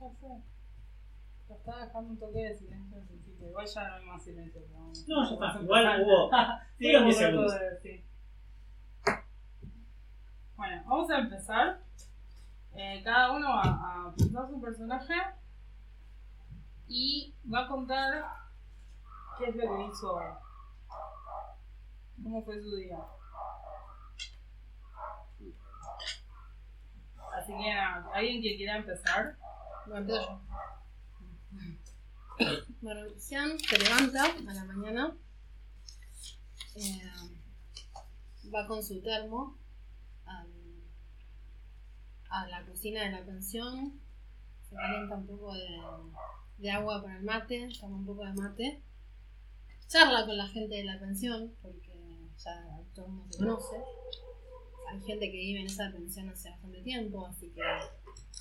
Ya sé. Lo estaba dejando un toque de silencio principio. Igual ya no hay más silencio. No, ya está. Igual hubo. Sí, Fueron un 10 momento segundos. de- sí. Bueno, vamos a empezar. Eh, cada uno va a presentar su personaje y va a contar qué es lo que hizo. ¿Cómo fue su día? Así que alguien que quiera empezar. Bueno, empiezo se levanta a la mañana, eh, va con su termo al- a la cocina de la pensión, se calienta un poco de, de agua para el mate, toma un poco de mate, charla con la gente de la pensión, porque ya todo el mundo se conoce. Hay gente que vive en esa pensión hace bastante tiempo, así que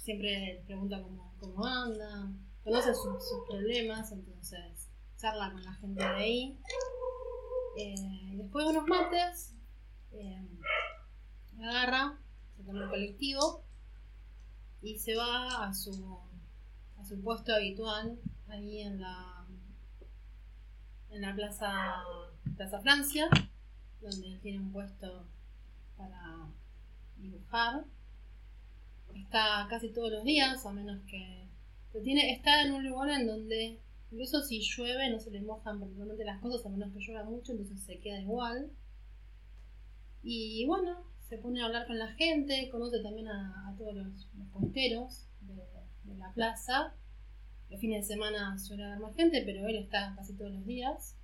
siempre pregunta cómo, cómo andan, conoce sus, problemas, entonces charla con la gente de ahí. Eh, después de unos mates, eh, agarra, se toma el colectivo y se va a su, a su puesto habitual ahí en la, en la plaza, plaza Francia, donde tiene un puesto para dibujar está casi todos los días, a menos que pero tiene, está en un lugar en donde incluso si llueve no se le mojan particularmente las cosas, a menos que llueva mucho, entonces se queda igual. Y bueno, se pone a hablar con la gente, conoce también a, todos los, los puesteros de, la plaza. Los fines de semana suele haber más gente, pero él está casi todos los días.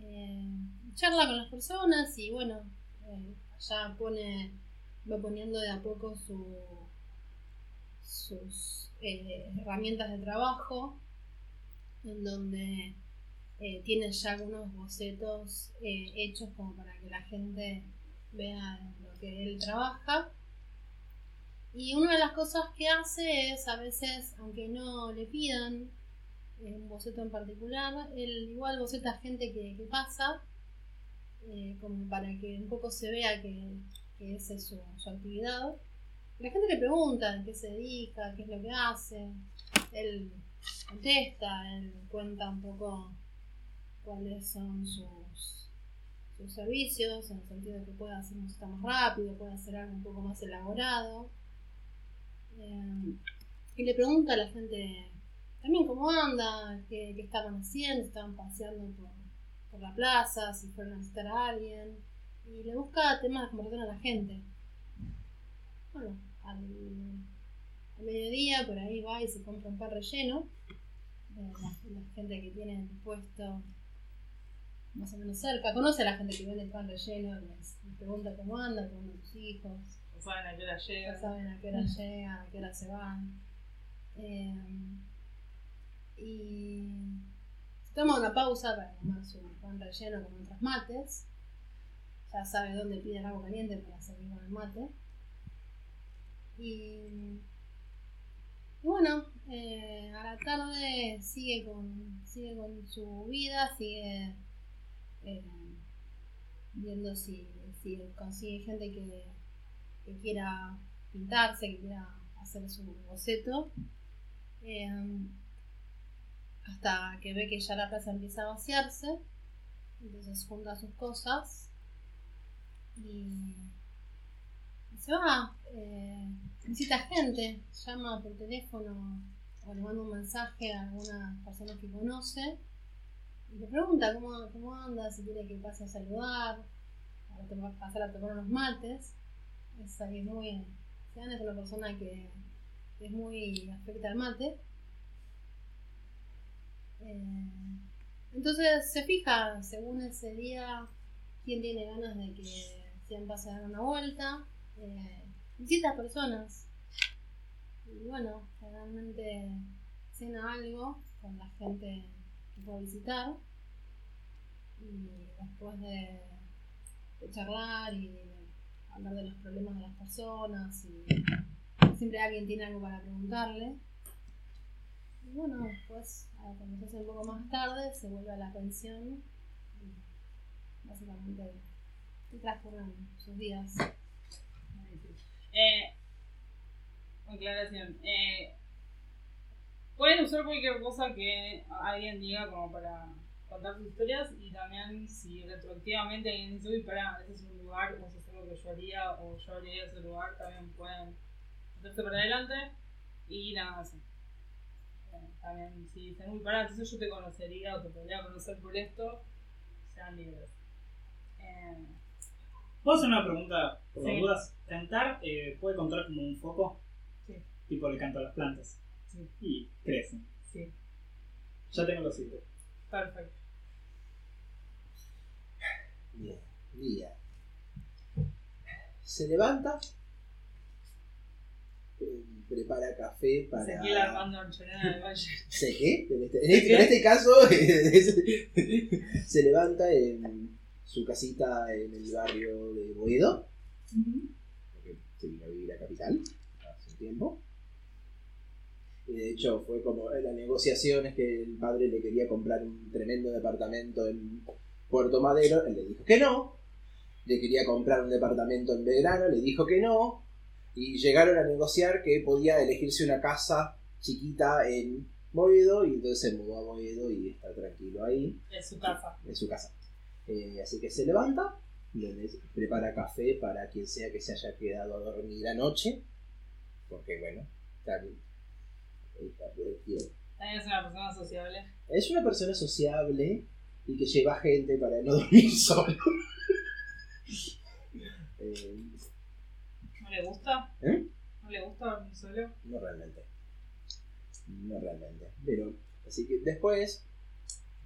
Eh, charla con las personas y bueno, eh, ya pone va poniendo de a poco su, sus eh, herramientas de trabajo, en donde eh, tiene ya algunos bocetos eh, hechos como para que la gente vea lo que él trabaja. Y una de las cosas que hace es a veces, aunque no le pidan un boceto en particular, él igual boceta gente que, que pasa, como para que un poco se vea que, que esa es su, su actividad. La gente le pregunta en qué se dedica, qué es lo que hace. Él contesta, él cuenta un poco cuáles son sus, sus servicios, en el sentido de que puede hacer música más rápido, puede hacer algo un poco más elaborado. Eh, y le pregunta a la gente también cómo anda, qué, qué estaban haciendo, estaban paseando por, por la plaza, si fueron a visitar a alguien y le busca temas de conversación a la gente. Bueno, al, al mediodía por ahí va y se compra un pan relleno. La, la gente que tiene el puesto más o menos cerca, conoce a la gente que vende pan relleno, les, les pregunta cómo anda, cómo andan sus hijos, No saben a qué hora ya llega. saben a qué hora llegan, a qué hora se van. Eh, y se toma una pausa para tomar su pan relleno con otros mates. Ya sabe dónde pide el agua caliente para servir con el mate. Y, bueno, eh, a la tarde sigue con, sigue con su vida, sigue eh, viendo si, si consigue gente que, que quiera pintarse, que quiera hacer su boceto. Eh, hasta que ve que ya la plaza empieza a vaciarse. Entonces junta sus cosas y, se va. Eh, visita gente, llama por teléfono o le manda un mensaje a algunas personas que conoce y le pregunta cómo, cómo anda, si quiere que pase a saludar, a pasar a tomar unos mates. Es alguien muy. Sean es una persona que es muy afecta al mate. Eh, entonces se fija, según ese día, quién tiene ganas de que Pase a dar una vuelta. Eh, visita personas. Y bueno, generalmente cena algo con la gente que puede visitar. Y después de, charlar y hablar de los problemas de las personas y siempre alguien tiene algo para preguntarle. Y bueno, después, cuando se hace un poco más tarde, se vuelve a la pensión y básicamente transcurren sus días. Eh, Pueden usar cualquier cosa que alguien diga como para contar sus historias y también si retroactivamente alguien dice, uy, pará, ese es un lugar, o eso es algo que yo haría, o yo haría ese lugar, también pueden hacerse para adelante y nada más. Eh, También si dicen, uy, pará, entonces yo te conocería o te podría conocer por esto, sean libres. Eh, ¿Puedo hacer una pregunta por las Sí. dudas? ¿Cantar eh, puede contar como un foco? Sí. Tipo le canto a las plantas. Sí. Y crecen. sí, Ya tengo los hitos. perfecto. Bien, día. Se levanta, eh, prepara café para. Ezequiel Armando Anchorena del Valle. ¿Sé qué? En este, en este- en este caso, se levanta en su casita en el barrio de Boedo, porque se vino a vivir a Capital hace un tiempo. Y de hecho fue como en las negociaciones que el padre le quería comprar un tremendo departamento en Puerto Madero, él le dijo que no. Le quería comprar un departamento en Belgrano, le dijo que no. Y llegaron a negociar que podía elegirse una casa chiquita en Boedo y entonces se mudó a Boedo y está tranquilo ahí Es su casa. en su casa. Eh, así que se levanta, le- prepara café para quien sea que se haya quedado a dormir anoche, porque bueno, está bien. Está bien. También es una persona sociable. Es una persona sociable y que lleva gente para no dormir solo. Eh, ¿No le gusta? ¿Eh? ¿No le gusta dormir solo? no realmente. No realmente. Pero, así que después.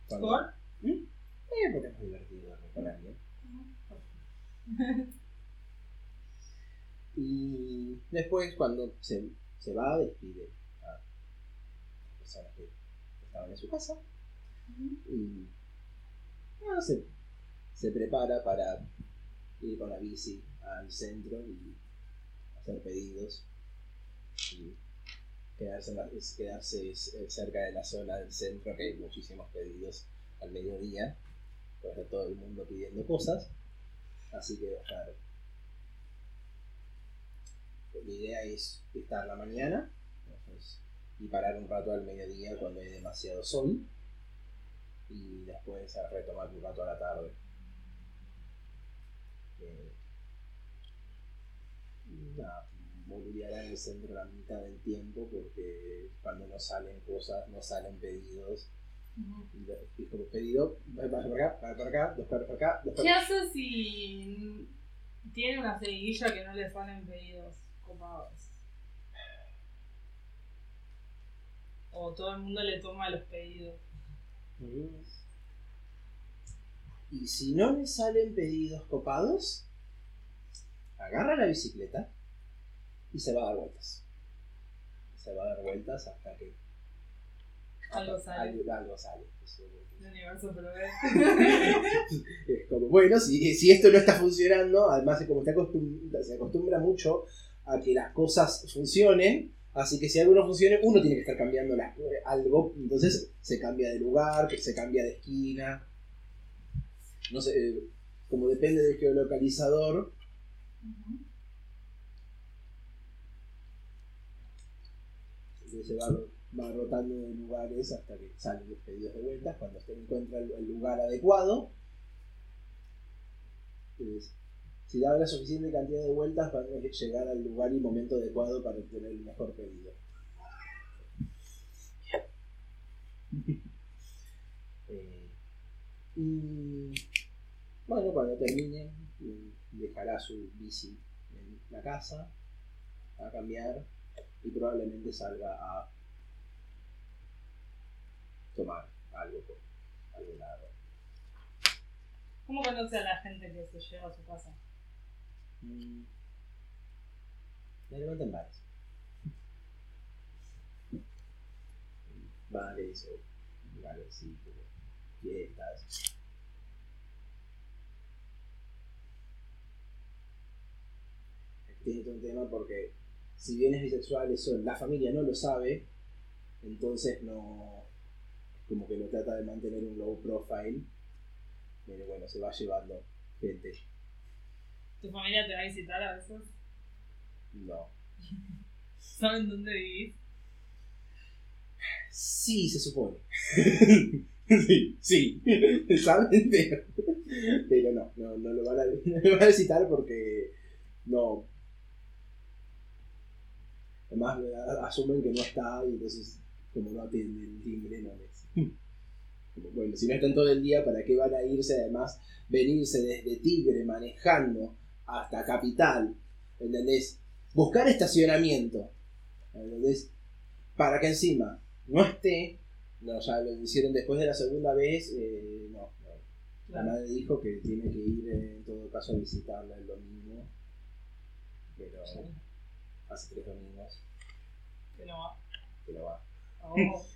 cuando- ¿Por? ¿Mm? Eh, porque es divertido con alguien. Y después, cuando se, se va, despide a las personas que estaban en su casa. Y bueno, se, se prepara para ir con la bici al centro y hacer pedidos. Y quedarse, en la- quedarse cerca de la zona del centro, que hay muchísimos pedidos al mediodía. Pues todo el mundo pidiendo cosas. Así que va a estar mi idea es estar la mañana y parar un rato al mediodía cuando hay demasiado sol y después retomar un rato a la tarde. Eh, nada, boludeará en el centro la mitad del tiempo porque cuando no salen cosas, no salen pedidos. Y como pedido, va para acá, va para acá, dos para acá, dos ¿Qué para hace si tiene una seguidilla que no le salen pedidos copados? O todo el mundo le toma los pedidos. Y si no le salen pedidos copados, agarra la bicicleta y se va a dar vueltas. Se va a dar vueltas hasta que Algo sale. algo, sale. El universo. Es como, bueno, si, si esto no está funcionando, además como está acostum- se acostumbra mucho a que las cosas funcionen, así que si algo no funciona, uno tiene que estar cambiando las- algo, entonces se cambia de lugar, se cambia de esquina, no sé, eh, como depende del geolocalizador, se va, va rotando de lugares hasta que salen los pedidos de vueltas, cuando se encuentra el, lugar adecuado, si da la suficiente cantidad de vueltas, van a llegar al lugar y momento adecuado para obtener el mejor pedido. Eh, y bueno, cuando termine, dejará su bici en la casa a cambiar y probablemente salga a tomar algo por algún lado. ¿Cómo conoce a la gente que se lleva a su casa? Mm. Generalmente en bares. Bares o lugares así, como fiestas. Tiene todo un tema porque si bien es bisexual, eso la familia no lo sabe, entonces no como que lo trata de mantener un low profile, pero bueno, se va llevando gente. ¿Tu familia te va a visitar a veces? No. ¿Saben dónde vivís? Sí, se supone. sí, sí. ¿Saben? Pero, pero no, no, no lo van a, no lo van a visitar porque no. Además, asumen que no está y entonces, como no atienden el timbre, no les. Bueno, si no están todo el día, ¿para qué van a irse? Además, venirse desde Tigre manejando hasta Capital, ¿entendés? Buscar estacionamiento, ¿entendés? Para que encima no esté, no, ya lo hicieron después de la segunda vez, eh, no, no. La Claro. madre dijo que tiene que ir eh, en todo caso a visitarla el domingo, pero hace tres domingos Que no va. que no va. Oh.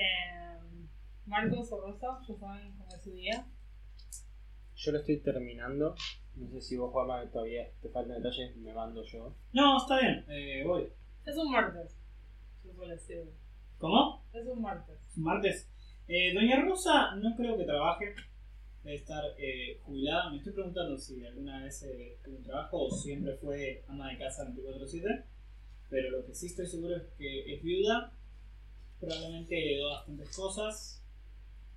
Bueno. Em, Marcos o Rosa, ya saben cómo es su día. Yo lo estoy terminando. No sé si vos, Juanma, todavía te faltan detalles, me mando yo. No, está bien, eh, voy. Es un martes. Decir. ¿Cómo? Es un martes. Martes. Eh, Doña Rosa no creo que trabaje. Debe estar eh, jubilada. Me estoy preguntando si alguna vez eh, tuvo un trabajo o siempre fue ama de casa 24-7. Pero lo que sí estoy seguro es que es viuda. Probablemente heredó bastantes cosas.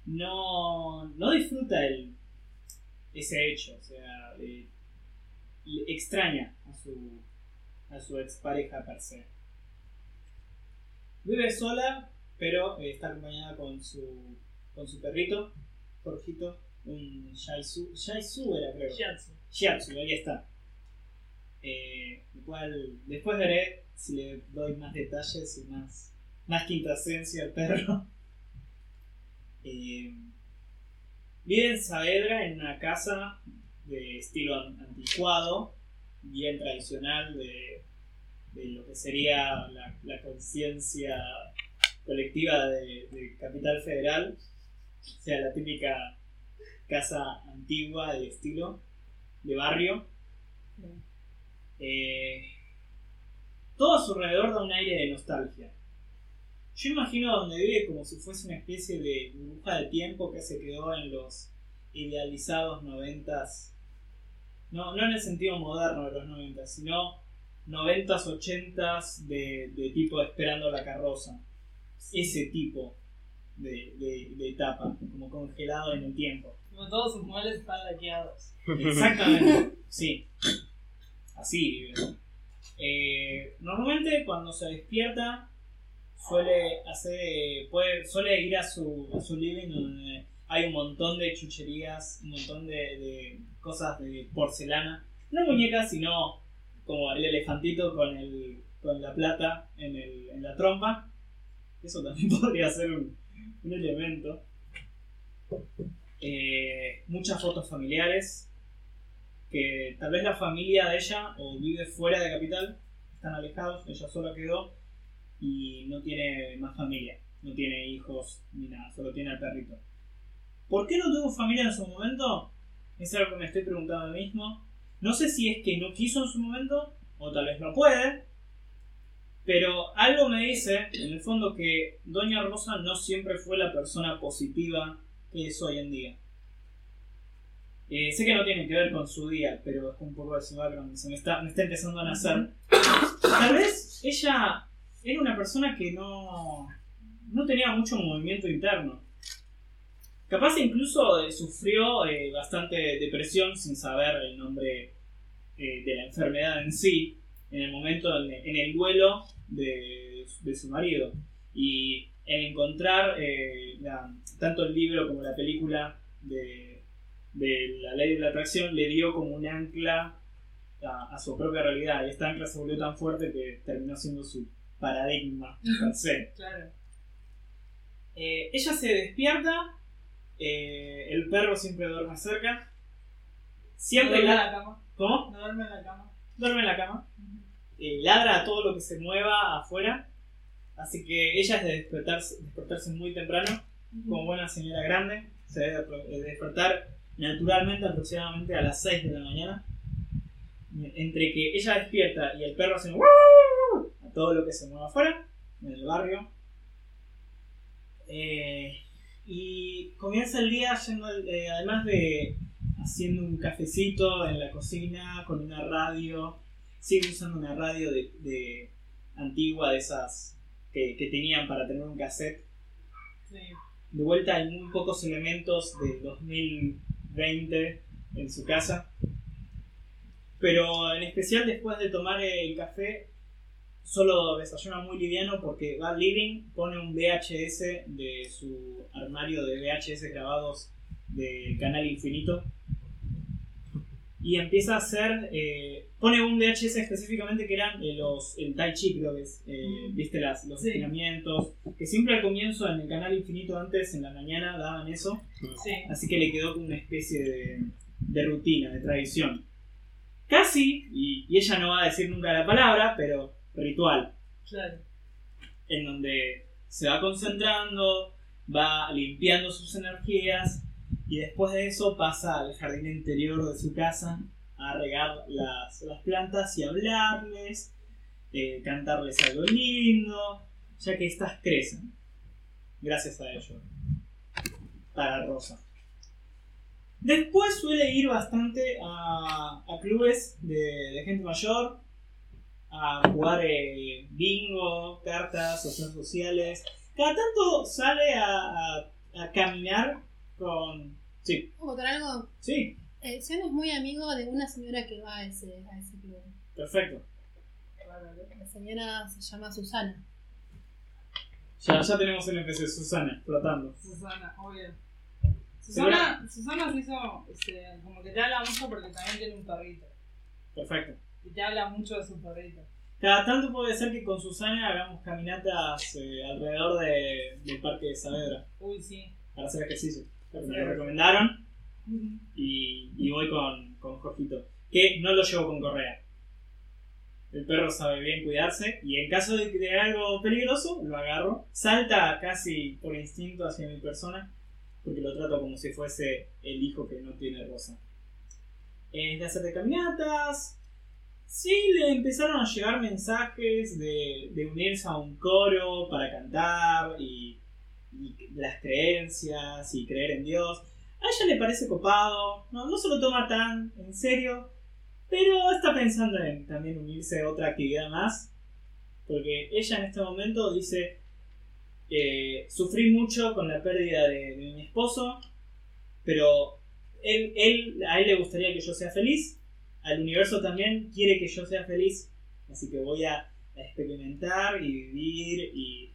No, no disfruta el, ese hecho. O sea, eh, le extraña a su, a su expareja per se. Vive sola, pero eh, está acompañada con su, con su perrito, Jorgito, un Shih Tzu era creo. Shiatsu. Shiatsu, ahí está. Eh, el cual después veré si le doy más detalles y más, más quintasencia al perro. Eh, vive en Saavedra en una casa de estilo an- anticuado, bien tradicional de, de lo que sería la, la conciencia colectiva de, de Capital Federal, o sea, la típica casa antigua de estilo de barrio. Eh, todo a su alrededor da un aire de nostalgia. Yo imagino donde vive como si fuese una especie de burbuja de tiempo que se quedó en los idealizados noventas. No, no en el sentido moderno de los noventas, sino noventas, ochentas de, de tipo esperando la carroza. Ese tipo de, de- de etapa, como congelado en el tiempo. Como todos sus muebles están laqueados. Exactamente, sí. Así vive. Eh, normalmente cuando se despierta suele hacer, puede, suele ir a su, a su living donde hay un montón de chucherías, un montón de, de cosas de porcelana. No muñecas, sino como el elefantito con, el, con la plata en, el, en la trompa. Eso también podría ser un, un elemento. Eh, muchas fotos familiares que tal vez la familia de ella o vive fuera de capital, están alejados, ella sola quedó y no tiene más familia, no tiene hijos ni nada, solo tiene al perrito. ¿Por qué no tuvo familia en su momento? Es algo que me estoy preguntando a mí mismo. No sé si es que no quiso en su momento o tal vez no puede, pero algo me dice, en el fondo, que Doña Rosa no siempre fue la persona positiva que es hoy en día. Eh, sé que no tiene que ver con su día, pero es un poco de su background, se me está, me está empezando a nacer. Tal vez ella era una persona que no, no tenía mucho movimiento interno. Capaz incluso eh, sufrió eh, bastante depresión sin saber el nombre eh, de la enfermedad en sí, en el momento, en, el duelo de, de su marido. Y en encontrar tanto el libro como la película de, de la ley de la atracción le dio como un ancla a su propia realidad. Y esta ancla se volvió tan fuerte que terminó siendo su paradigma per se. Claro. Eh, ella se despierta, eh, el perro siempre duerme cerca. Siempre duerme en la... cama. ¿Cómo? No duerme en la cama. Duerme en la cama. Eh, ladra a todo lo que se mueva afuera. Así que ella es de despertarse, despertarse muy temprano, como buena señora grande. Se debe despertar naturalmente aproximadamente a las 6 de la mañana. Entre que ella despierta y el perro hace todo lo que se mueva afuera, en el barrio. Eh, y comienza el día yendo, eh, además de haciendo un cafecito en la cocina con una radio, sigue usando una radio de, de, antigua de esas que, que tenían para tener un cassette. Sí. De vuelta hay muy pocos elementos del 2020 en su casa. Pero en especial después de tomar el café, solo desayuna muy liviano porque al living, pone un VHS de su armario de VHS grabados del canal infinito. Y empieza a hacer eh, pone un VHS específicamente que eran eh, los el Tai Chi creo que es eh, viste las, los Sí. estiramientos que siempre al comienzo en el canal infinito antes en la mañana daban eso. Sí. así que le quedó como una especie de, de rutina de tradición. Casi y, y ella no va a decir nunca la palabra pero ritual Claro. en donde se va concentrando, va limpiando sus energías y después de eso pasa al jardín interior de su casa a regar las, las plantas y hablarles, eh, cantarles algo lindo, ya que estas crecen. Gracias a ello. Para Rosa. Después suele ir bastante a, a clubes de, de gente mayor, a jugar eh, bingo, cartas, hacer sociales. Cada tanto sale a, a- a caminar con... Sí, ¿Puedo contar algo? sí, Eh, Sean es muy amigo de una señora que va a ese, a ese club. perfecto. La señora se llama Susana. Ya, ya tenemos el NPC, Susana, flotando. Susana, obvio. Susana, Susana se hizo, este, como que te habla mucho porque también tiene un perrito. Perfecto. Y te habla mucho de su perrito. Cada tanto puede ser que con Susana hagamos caminatas eh, alrededor de- del parque de Saavedra Uy, sí. para hacer ejercicio. Me lo recomendaron y, y voy con, con Jorgito. Que no lo llevo con correa. El perro sabe bien cuidarse y en caso de, de algo peligroso lo agarro. Salta casi por instinto hacia mi persona porque lo trato como si fuese el hijo que no tiene rosa. Es de hacer de caminatas. Sí, le empezaron a llegar mensajes de, de unirse a un coro para cantar y, y las creencias y creer en Dios. A ella le parece copado, no, no se lo toma tan en serio, pero está pensando en también unirse a otra actividad más, porque ella en este momento dice, eh, sufrí mucho con la pérdida de, de mi esposo, pero él, él, a él le gustaría que yo sea feliz, al universo también quiere que yo sea feliz, así que voy a, experimentar y vivir y,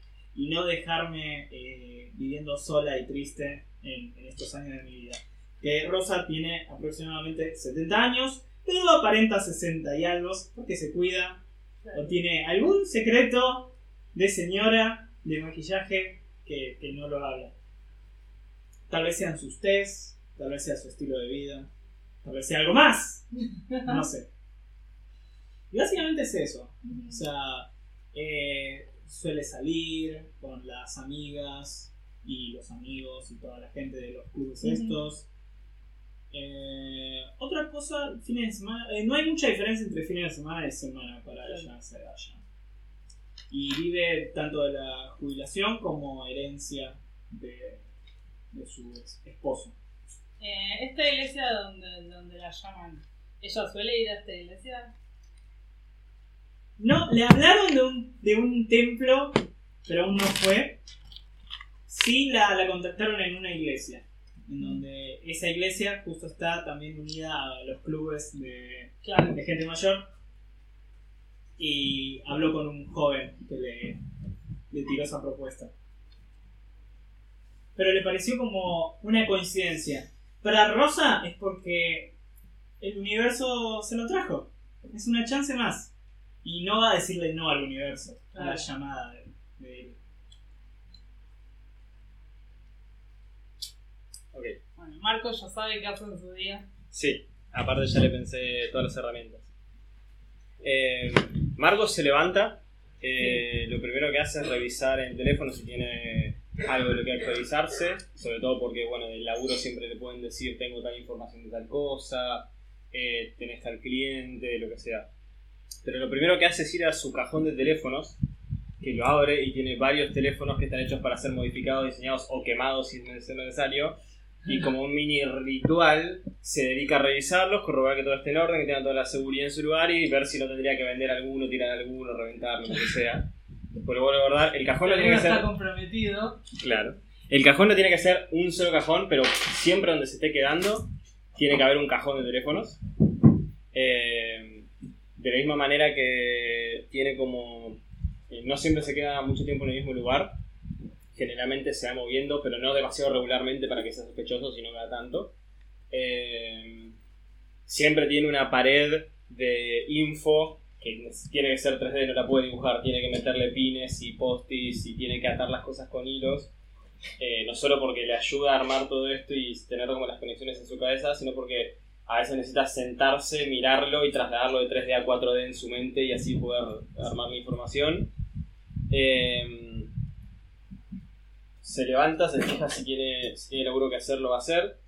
no dejarme eh, viviendo sola y triste en, en estos años de mi vida. Que Rosa tiene aproximadamente 70 años, pero aparenta 60 y algo, porque se cuida o tiene algún secreto de señora de maquillaje que, que no lo habla. Tal vez sean sus test, tal vez sea su estilo de vida, tal vez sea algo más, no sé. Y básicamente es eso. O sea, eh, suele salir con las amigas y los amigos y toda la gente de los clubes estos. Eh, otra cosa, fines de semana. eh, no hay mucha diferencia entre fines de semana y semana para Claro. ella, esa edad ya. Y vive tanto de la jubilación como herencia de, de su esposo. Eh, esta iglesia donde, donde la llaman, ¿ella suele ir a esta iglesia? No, le hablaron de un, de un templo, pero aún no fue. Sí la, la contactaron en una iglesia, en donde esa iglesia justo está también unida a los clubes de, Claro. de gente mayor. Y habló con un joven que le, le tiró esa propuesta. Pero le pareció como una coincidencia. Para Rosa es porque el universo se lo trajo. Es una chance más. Y no va a decirle no al universo, a la llamada de, de él. Ok. Bueno, Marco ya sabe qué hace en su día. Sí, aparte ya le pensé todas las herramientas. Eh, Margot se levanta. eh, Lo primero que hace es revisar el teléfono si tiene algo de lo que actualizarse. Sobre todo porque, bueno, del laburo siempre le pueden decir: Tengo tal información de tal cosa, eh, tenés tal cliente, lo que sea. Pero lo primero que hace es ir a su cajón de teléfonos, que lo abre y tiene varios teléfonos que están hechos para ser modificados, diseñados o quemados si es necesario. y como un mini ritual se dedica a revisarlos, corroborar que todo esté en orden, que tenga toda la seguridad en su lugar y ver si no tendría que vender alguno, tirar alguno, reventarlo, lo que sea. Después lo vuelvo a guardar. El cajón no tiene que ser... está comprometido. Claro. El cajón no tiene que ser un solo cajón, pero siempre donde se esté quedando tiene que haber un cajón de teléfonos. Eh, de la misma manera que tiene como... eh, no siempre se queda mucho tiempo en el mismo lugar. Generalmente se va moviendo, pero no demasiado regularmente para que sea sospechoso, sino cada tanto. Eh, siempre tiene una pared de info que tiene que ser 3D, no la puede dibujar, tiene que meterle pines y postis y tiene que atar las cosas con hilos. Eh, no solo porque le ayuda a armar todo esto y tener como las conexiones en su cabeza, sino porque a veces necesita sentarse, mirarlo y trasladarlo de 3D a 4D en su mente y así poder armar la información. Eh, se levanta, se fija si tiene, si tiene laburo que hacer, lo va a hacer.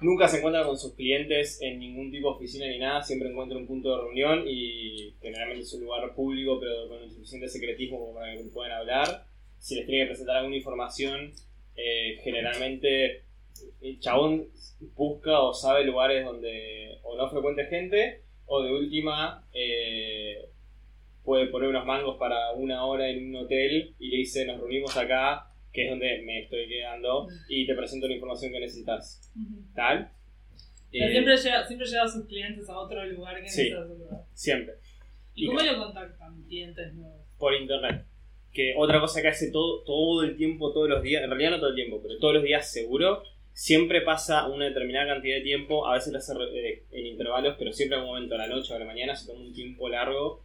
Nunca se encuentra con sus clientes en ningún tipo de oficina ni nada, siempre encuentra un punto de reunión y generalmente es un lugar público pero con el suficiente secretismo como para que puedan hablar. Si les tiene que presentar alguna información, eh, generalmente el chabón busca o sabe lugares donde o no frecuente gente o de última eh, puede poner unos mangos para una hora en un hotel y le dice nos reunimos acá que es donde me estoy quedando y te presento la información que necesitas tal Pero Eh, siempre, lleva, siempre lleva a sus clientes a otro lugar que Sí. otro lugar. siempre ¿Y cómo lo contactan clientes nuevos? por internet. Que otra cosa que hace todo, todo el tiempo, todos los días, en realidad no todo el tiempo, pero todos los días seguro, siempre pasa una determinada cantidad de tiempo, a veces lo hace eh, en intervalos, pero siempre en un momento a la noche o a la mañana se toma un tiempo largo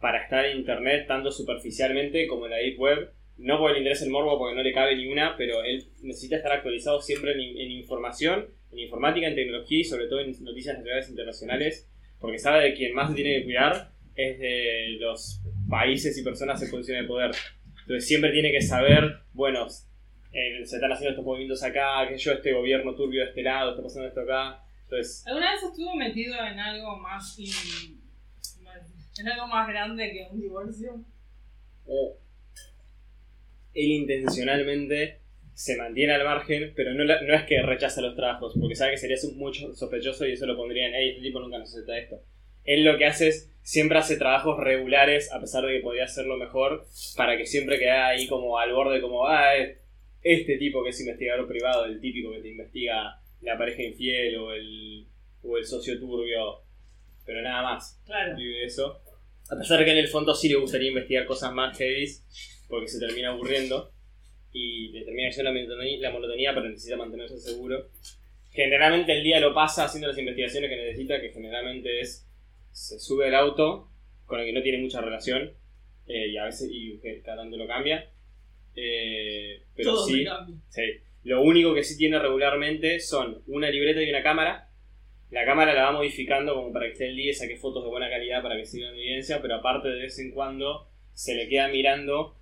para estar en internet, tanto superficialmente como en la deep web. No porque le interese el morbo, porque no le cabe ni una, pero él necesita estar actualizado siempre en, en información, en informática, en tecnología y sobre todo en noticias nacionales e internacionales, porque sabe de quien más se tiene que cuidar es de los países y personas en posición de poder. Entonces siempre tiene que saber, bueno, eh, se están haciendo estos movimientos acá, que yo, este gobierno turbio de este lado, está pasando esto acá. Entonces, ¿Alguna vez estuvo metido en algo más in- en algo más grande que un divorcio? o él intencionalmente se mantiene al margen, pero no, la- no es que rechaza los trabajos, porque sabe que sería mucho sospechoso y eso lo pondría en, hey, este tipo nunca nos acepta esto. Él lo que hace es, siempre hace trabajos regulares, a pesar de que podría hacerlo mejor, para que siempre quede ahí como al borde, como, ah, es- este tipo que es investigador privado, el típico que te investiga la pareja infiel o el, o el socio turbio, pero nada más Claro. vive eso. A pesar de que en el fondo sí le gustaría investigar cosas más heavy, porque se termina aburriendo y le termina yendo la monotonía, la monotonía, pero necesita mantenerse seguro. Generalmente el día lo pasa haciendo las investigaciones que necesita, que generalmente es se sube al auto con el que no tiene mucha relación eh, y a veces y cada tanto lo cambia. Eh, pero Todo sí. Sí. Lo único que sí tiene regularmente son una libreta y una cámara. La cámara la va modificando como para que esté el día y saque fotos de buena calidad para que siga en evidencia, pero aparte de vez en cuando se le queda mirando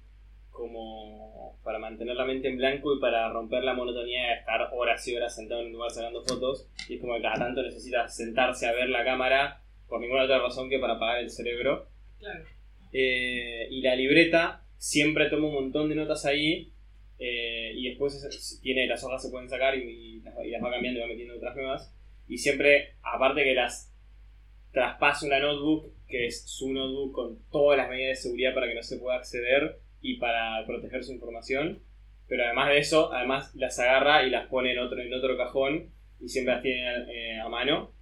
como para mantener la mente en blanco y para romper la monotonía de estar horas y horas sentado en un lugar sacando fotos. Y es como que cada tanto necesita sentarse a ver la cámara por ninguna otra razón que para apagar el cerebro. Claro. Eh, y la libreta siempre toma un montón de notas ahí eh, y después es- tiene las hojas se pueden sacar y, y las, y las va cambiando y va metiendo otras nuevas y siempre aparte que las traspase una notebook que es su notebook con todas las medidas de seguridad para que no se pueda acceder y para proteger su información pero además de eso además las agarra y las pone en otro en otro cajón y siempre las tiene eh, a mano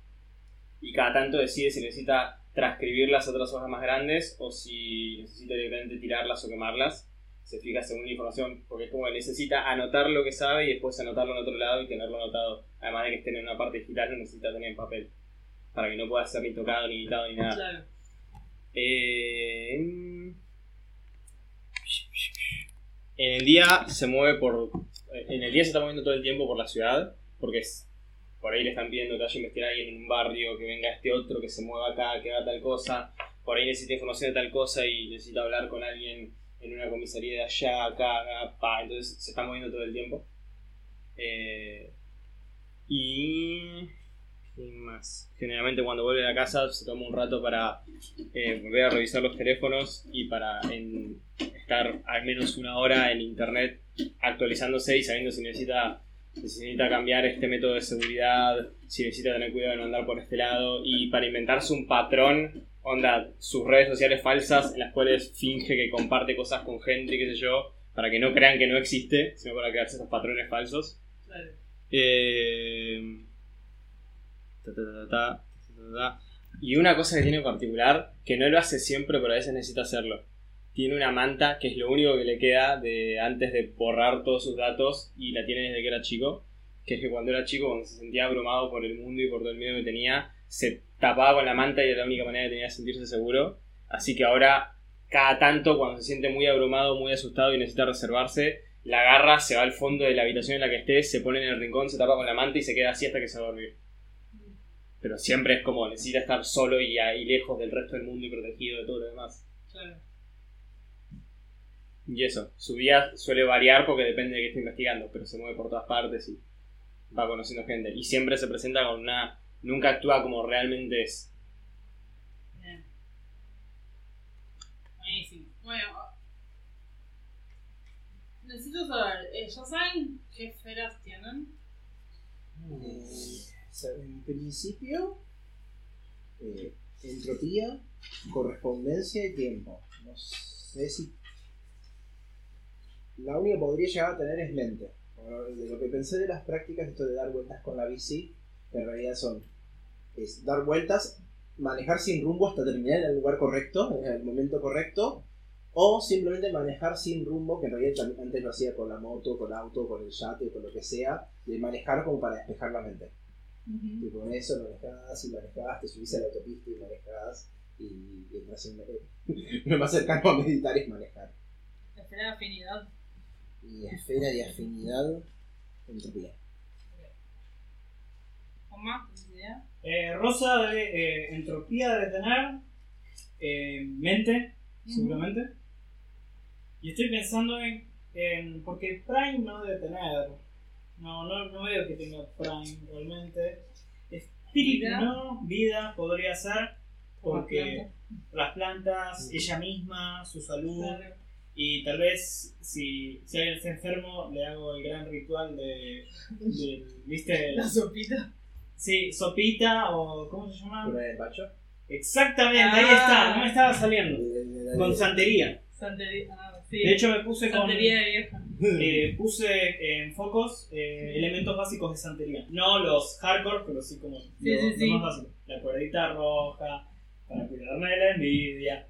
y cada tanto decide si necesita transcribir las otras hojas más grandes o si necesita directamente tirarlas o quemarlas. Se fija según la información, porque es como que necesita anotar lo que sabe y después anotarlo en otro lado y tenerlo anotado. Además de que estén en una parte digital, no necesita tener en papel. Para que no pueda ser ni tocado, ni editado, ni nada. Claro. Eh, en el día se mueve por. En el día se está moviendo todo el tiempo por la ciudad, porque es. Por ahí le están pidiendo que vaya a investigar a alguien en un barrio, que venga este otro, que se mueva acá, que haga tal cosa. Por ahí necesita información de tal cosa y necesita hablar con alguien en una comisaría de allá, acá, acá, pa. Entonces se está moviendo todo el tiempo. Eh, y. ¿Qué más? Generalmente cuando vuelve a casa se toma un rato para eh, volver a revisar los teléfonos y para en- estar al menos una hora en internet actualizándose y sabiendo si necesita si necesita cambiar este método de seguridad, si necesita tener cuidado de no andar por este lado, y para inventarse un patrón, onda, sus redes sociales falsas en las cuales finge que comparte cosas con gente, qué sé yo, para que no crean que no existe, sino para crearse esos patrones falsos. Eh, Y una cosa que tiene en particular, que no lo hace siempre, pero a veces necesita hacerlo. Tiene una manta que es lo único que le queda de antes de borrar todos sus datos y la tiene desde que era chico. Que es que cuando era chico, cuando se sentía abrumado por el mundo y por todo el miedo que tenía, se tapaba con la manta y era la única manera que tenía de sentirse seguro. Así que ahora, cada tanto, cuando se siente muy abrumado, muy asustado y necesita reservarse, la agarra, se va al fondo de la habitación en la que esté, se pone en el rincón, se tapa con la manta y se queda así hasta que se va a dormir. Pero siempre es como necesita estar solo y, ahí lejos del resto del mundo y protegido de todo lo demás. Claro. Y eso, su vida suele variar porque depende de qué esté investigando, pero se mueve por todas partes y va conociendo gente. Y siempre se presenta con una... Nunca actúa como realmente es. Bien. Buenísimo. Bueno. Necesito saber, eh, ¿ya saben qué esferas tienen? Sea, en principio, eh, entropía, correspondencia y tiempo. No sé si. La única que podría llegar a tener es mente. De lo que pensé de las prácticas, esto de dar vueltas con la bici, en realidad son es dar vueltas, manejar sin rumbo hasta terminar en el lugar correcto, en el momento correcto, o simplemente manejar sin rumbo, que en realidad antes lo hacía con la moto, con el auto, con el yate, con lo que sea, de manejar como para despejar la mente. Y con eso manejás y manejás, te subís a la autopista y manejás, y, y entras en lo más cercano a meditar es manejar. Esfera de afinidad. Y esfera de afinidad, entropía. ¿Oma? ¿Tienes idea? Eh, Rosa debe, eh, entropía debe tener, eh, mente, seguramente. Y estoy pensando en, en- porque Prime no debe tener, no, no, no veo que tenga Prime realmente. Espíritu, Vida. ¿no? Vida podría ser, porque las plantas, ella misma, su salud. Claro. Y tal vez si, si alguien está enfermo, le hago el gran ritual de, de- ¿viste? La sopita. Sí, sopita o ¿cómo se llama? Exactamente, ahí Ah. está, no me estaba saliendo. Con santería. Santería. Ah, sí. De hecho me puse con Santería de vieja. eh, puse en focos eh, elementos básicos de santería. No los hardcore, pero sí como Sí, lo, sí, lo sí. más básico. La cuerdita roja, para cuidarme de la envidia.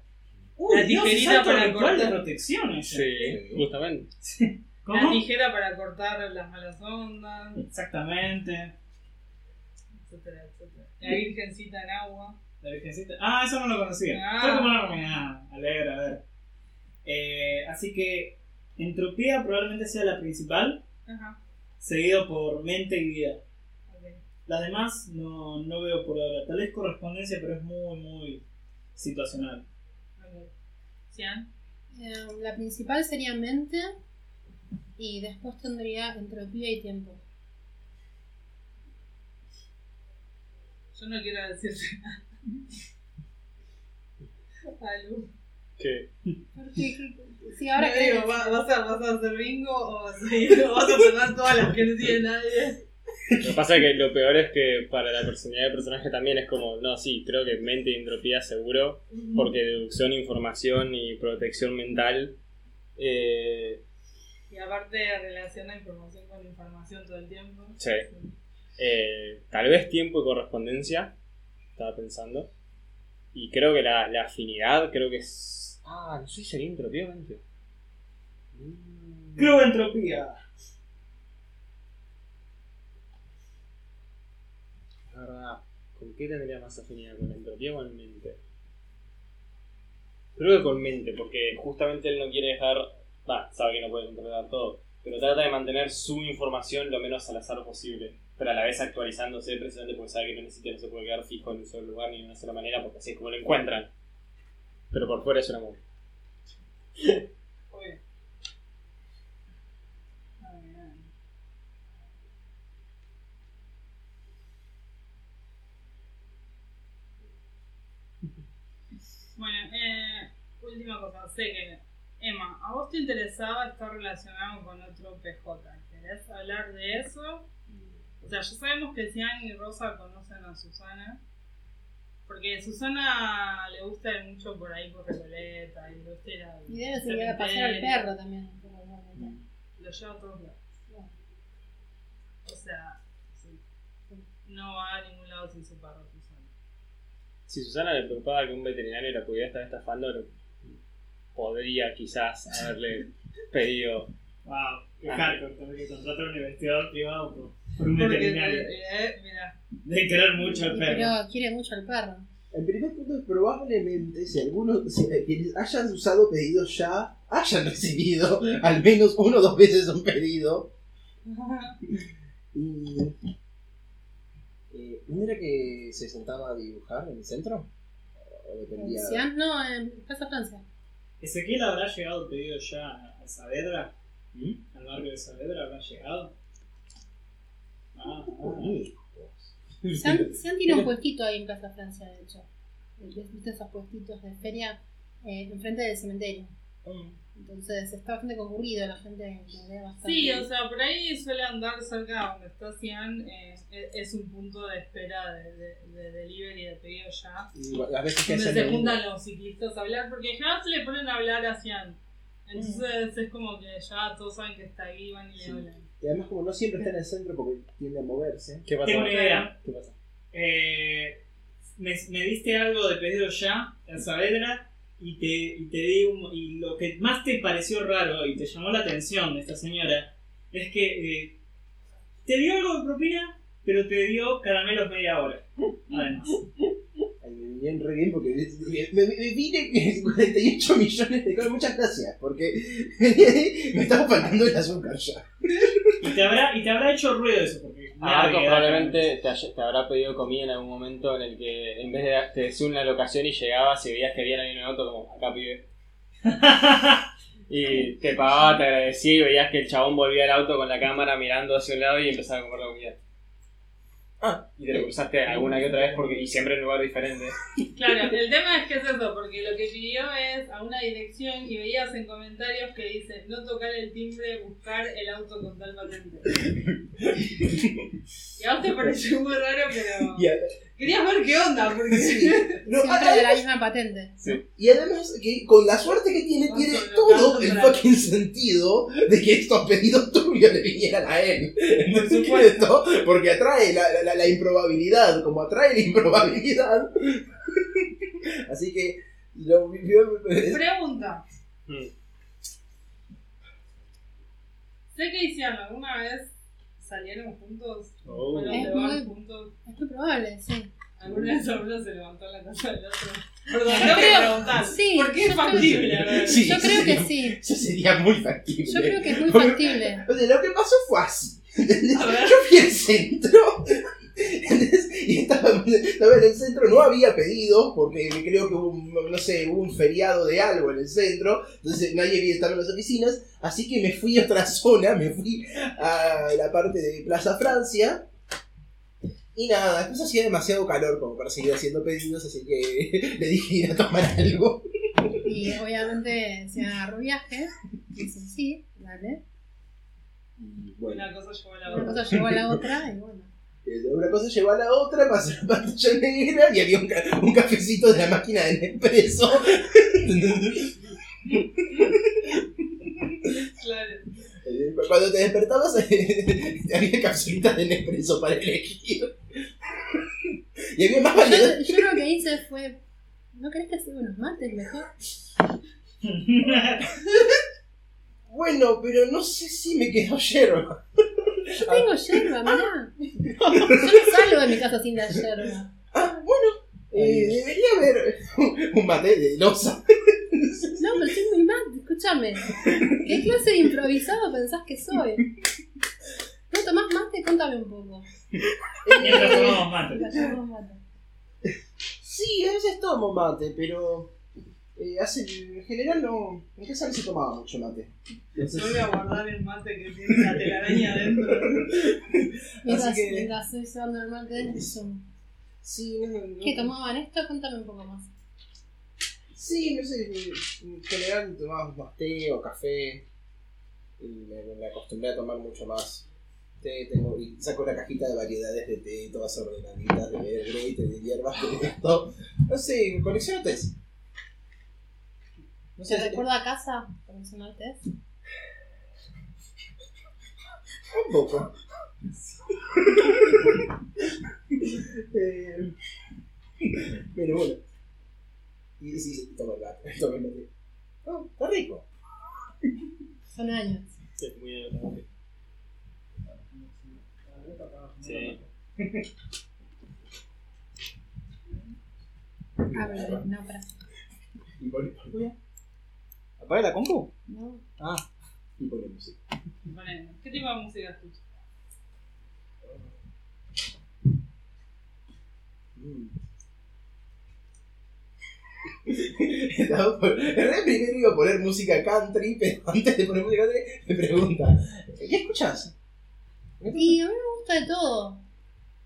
Uy, La tijerita para ritual de cortar. protección ese. Sí, justamente. ¿Cómo? La tijera para cortar las malas ondas, Exactamente. etcétera, etcétera. La virgencita en agua. La Virgencita. Ah, eso no lo conocía. Ah. Tengo que ponerme. Ah, alegre, a ver. Eh, así que entropía probablemente sea la principal, Ajá. seguido por mente y vida. Las demás no, no veo por ahora. Tal vez correspondencia, pero es muy, muy situacional. ok. Cian. Eh, la principal sería mente y después tendría entropía y tiempo. Yo no quiero decirte nada. Salud. ¿Qué? Si ahora No querés digo, ¿va- ¿vas, a, ¿vas a hacer bingo o vas a, ir, o vas a sonar todas las que no tiene nadie? Lo que pasa es que lo peor es que para la personalidad del personaje también es como, no, sí, creo que mente y entropía seguro, porque deducción, información y protección mental. eh, Y aparte relaciona información con información todo el tiempo. Sí. eh, tal vez tiempo y correspondencia, estaba pensando. Y creo que la, la afinidad, creo que es. Ah, no sé si sería entropía o mente. Mm. Que entropía. La verdad, ¿con qué tendría más afinidad? ¿Con la entropía o con mente? Creo que con mente, porque justamente él no quiere dejar. Va, sabe que no puede controlar todo, pero trata de mantener su información lo menos al azar posible, pero a la vez actualizándose precisamente porque sabe que no necesita, no se puede quedar fijo en un solo lugar ni de una sola manera, porque así es como lo encuentran. Pero por fuera es un amor. Obvio. Bueno, eh, última cosa, sé que Emma, ¿a vos te interesaba estar relacionado con otro PJ? Que ¿Querés hablar de eso? O sea, ya sabemos que Cian y Rosa conocen a Susana. Porque Susana le gusta ir mucho por ahí por Recoleta y le gusta ir al Y debe ser a pasear al perro también. Lo lleva a todos lados. O sea, sí. no va a ningún lado sin su perro, Susana. Si Susana le preocupaba que un veterinario la pudiera estar estafando, podría quizás haberle pedido. Wow, qué hardcore tener que contratar a un investigador privado por, por un veterinario. eh, mira, De querer mucho al perro. Pero quiere mucho al perro. El primer punto es probablemente si algunos, si quienes hayan usado pedidos ya, hayan recibido al menos uno o dos veces un pedido. Y. Eh, ¿No era que se sentaba a dibujar en el centro? ¿O dependía? Cian, no, en Casa Francia. ¿Ezequiel habrá llegado pedido ya a Saavedra? ¿Mm? ¿Al barrio de Saavedra habrá llegado? Ah, Oh, ah. Cian, Cian tiene un puestito ahí en Casa Francia, de hecho. ¿Viste esos puestitos de feria eh, enfrente del cementerio? Entonces está bastante concurrido, la gente bastante. Sí, o sea, por ahí suele andar cerca de donde está Cian. eh, es- es un punto de espera de, de, de delivery de pedido ya. Y Las veces que Donde se el- juntan los ciclistas a hablar, porque se le ponen a hablar a Cian. Entonces es como que ya todos saben que está ahí, van y le Sí. hablan. Y además, como no siempre está en el centro porque tiende a moverse. ¿Qué pasó? Tengo una idea. ¿Qué pasó? Eh, me, me diste algo de pedido ya en Saavedra y te, y te di un- y lo que más te pareció raro y te llamó la atención de esta señora es que eh, te dio algo de propina, pero te dio caramelos media hora. Además. Ay, me vinieron re bien porque me, me- me vine 48 millones de cosas. Muchas gracias, porque me estaba faltando el azúcar ya. Y te habrá, y te habrá hecho ruido eso, porque Ah, da probablemente te, te habrá pedido comida en algún momento en el que en vez de te decía una locación y llegabas y veías que había alguien en el auto como acá pibe. y te pagaba, te agradecía y veías que el chabón volvía al auto con la cámara mirando hacia un lado y empezaba a comer la comida. Ah. Y te lo cruzaste alguna que otra vez porque y siempre en un lugar diferente. Claro, el tema es que es eso, porque lo que pidió es a una dirección y veías en comentarios que dice no tocar el timbre, buscar el auto con tal patente. Y a vos te pareció muy raro, pero Y, a- querías ver qué onda, porque sí. No, Siempre a- de la misma patente. y además, que con la suerte que tiene, tiene todo el fucking sentido de que estos pedidos turbios le vinieran a él. Por ¿Entiendes esto? Porque atrae la, la- la- la improbabilidad, como atrae la improbabilidad. Así que. Lo, yo- Pregunta. Mm. Sé que hicieron alguna vez salieron juntos, Oh. fueron Es de bar muy- juntos. Es muy probable, sí. ¿Alguna vez uno se levantó en la casa del otro? Perdón, Yo que creo- preguntar. sí, ¿Por qué es factible? A ver. Sí, Yo creo que sí. Eso sería muy factible. Yo creo que es muy Porque- factible. O sea, lo que pasó fue así. A ver. Yo fui al centro. Y estaba, estaba en el centro, no había pedido porque creo que hubo un, no sé, hubo un feriado de algo en el centro, entonces nadie había estado en las oficinas, así que me fui a otra zona, me fui a la parte de Plaza Francia. Y nada, después hacía demasiado calor como para seguir haciendo pedidos, así que le dije ir a tomar algo. Y obviamente se agarró viaje. Dice, sí, dale. Y bueno, Una cosa llevó a la Una otra. cosa llevó a la otra y bueno. Eh, Una cosa llevó a la otra, pasó la pantalla negra y había un, ca- un cafecito de la máquina de Nespresso. Claro. Eh, Cuando te despertabas había capsulitas de Nespresso para elegir. Y había más variedad. Yo, yo lo que hice fue. ¿No querés que haga unos mates mejor? Bueno, pero no sé si me quedó yerba. Yo tengo yerba, mirá. Yo no salgo de mi casa sin la yerba. Ah, bueno. eh, debería haber un mate de losa. No, pero soy muy mate, escúchame. ¿Qué clase de improvisado pensás que soy? ¿No tomás mate? Contame un poco. Mientras tomamos mate. Mientras tomamos mate. Sí, a veces tomo mate, pero eh, hace, en general no. En casa no se tomaba mucho mate. Entonces- Yo voy a guardar el mate que tiene la telaraña adentro. Mientras, que- estoy llevando el mate, eso. Sí, no, no- ¿Qué tomaban esto? Contame un poco más. Sí, no sé, en general tomábamos más té o café. y me, me acostumbré a tomar mucho más té. Tengo, y saco una cajita de variedades de té, todas ordenaditas, de verde, de hierbas, de esto. No sé, colecciono tés. No ¿Te sé, recuerda a casa coleccionar test? un poco. Eh, pero bueno. Y sí, sí, toma el gato, toma el mate. Oh, está rico. Son años. Sí, muy agradable. Sí. Ah, pero no, para. ¿Apaga la compu? No. Ah, y pone música. Bueno, ¿Qué tipo de música escuchas? Por- en realidad primero iba a poner música country, pero antes de poner música country me pregunta, ¿qué escuchas? Y a mí me gusta de todo.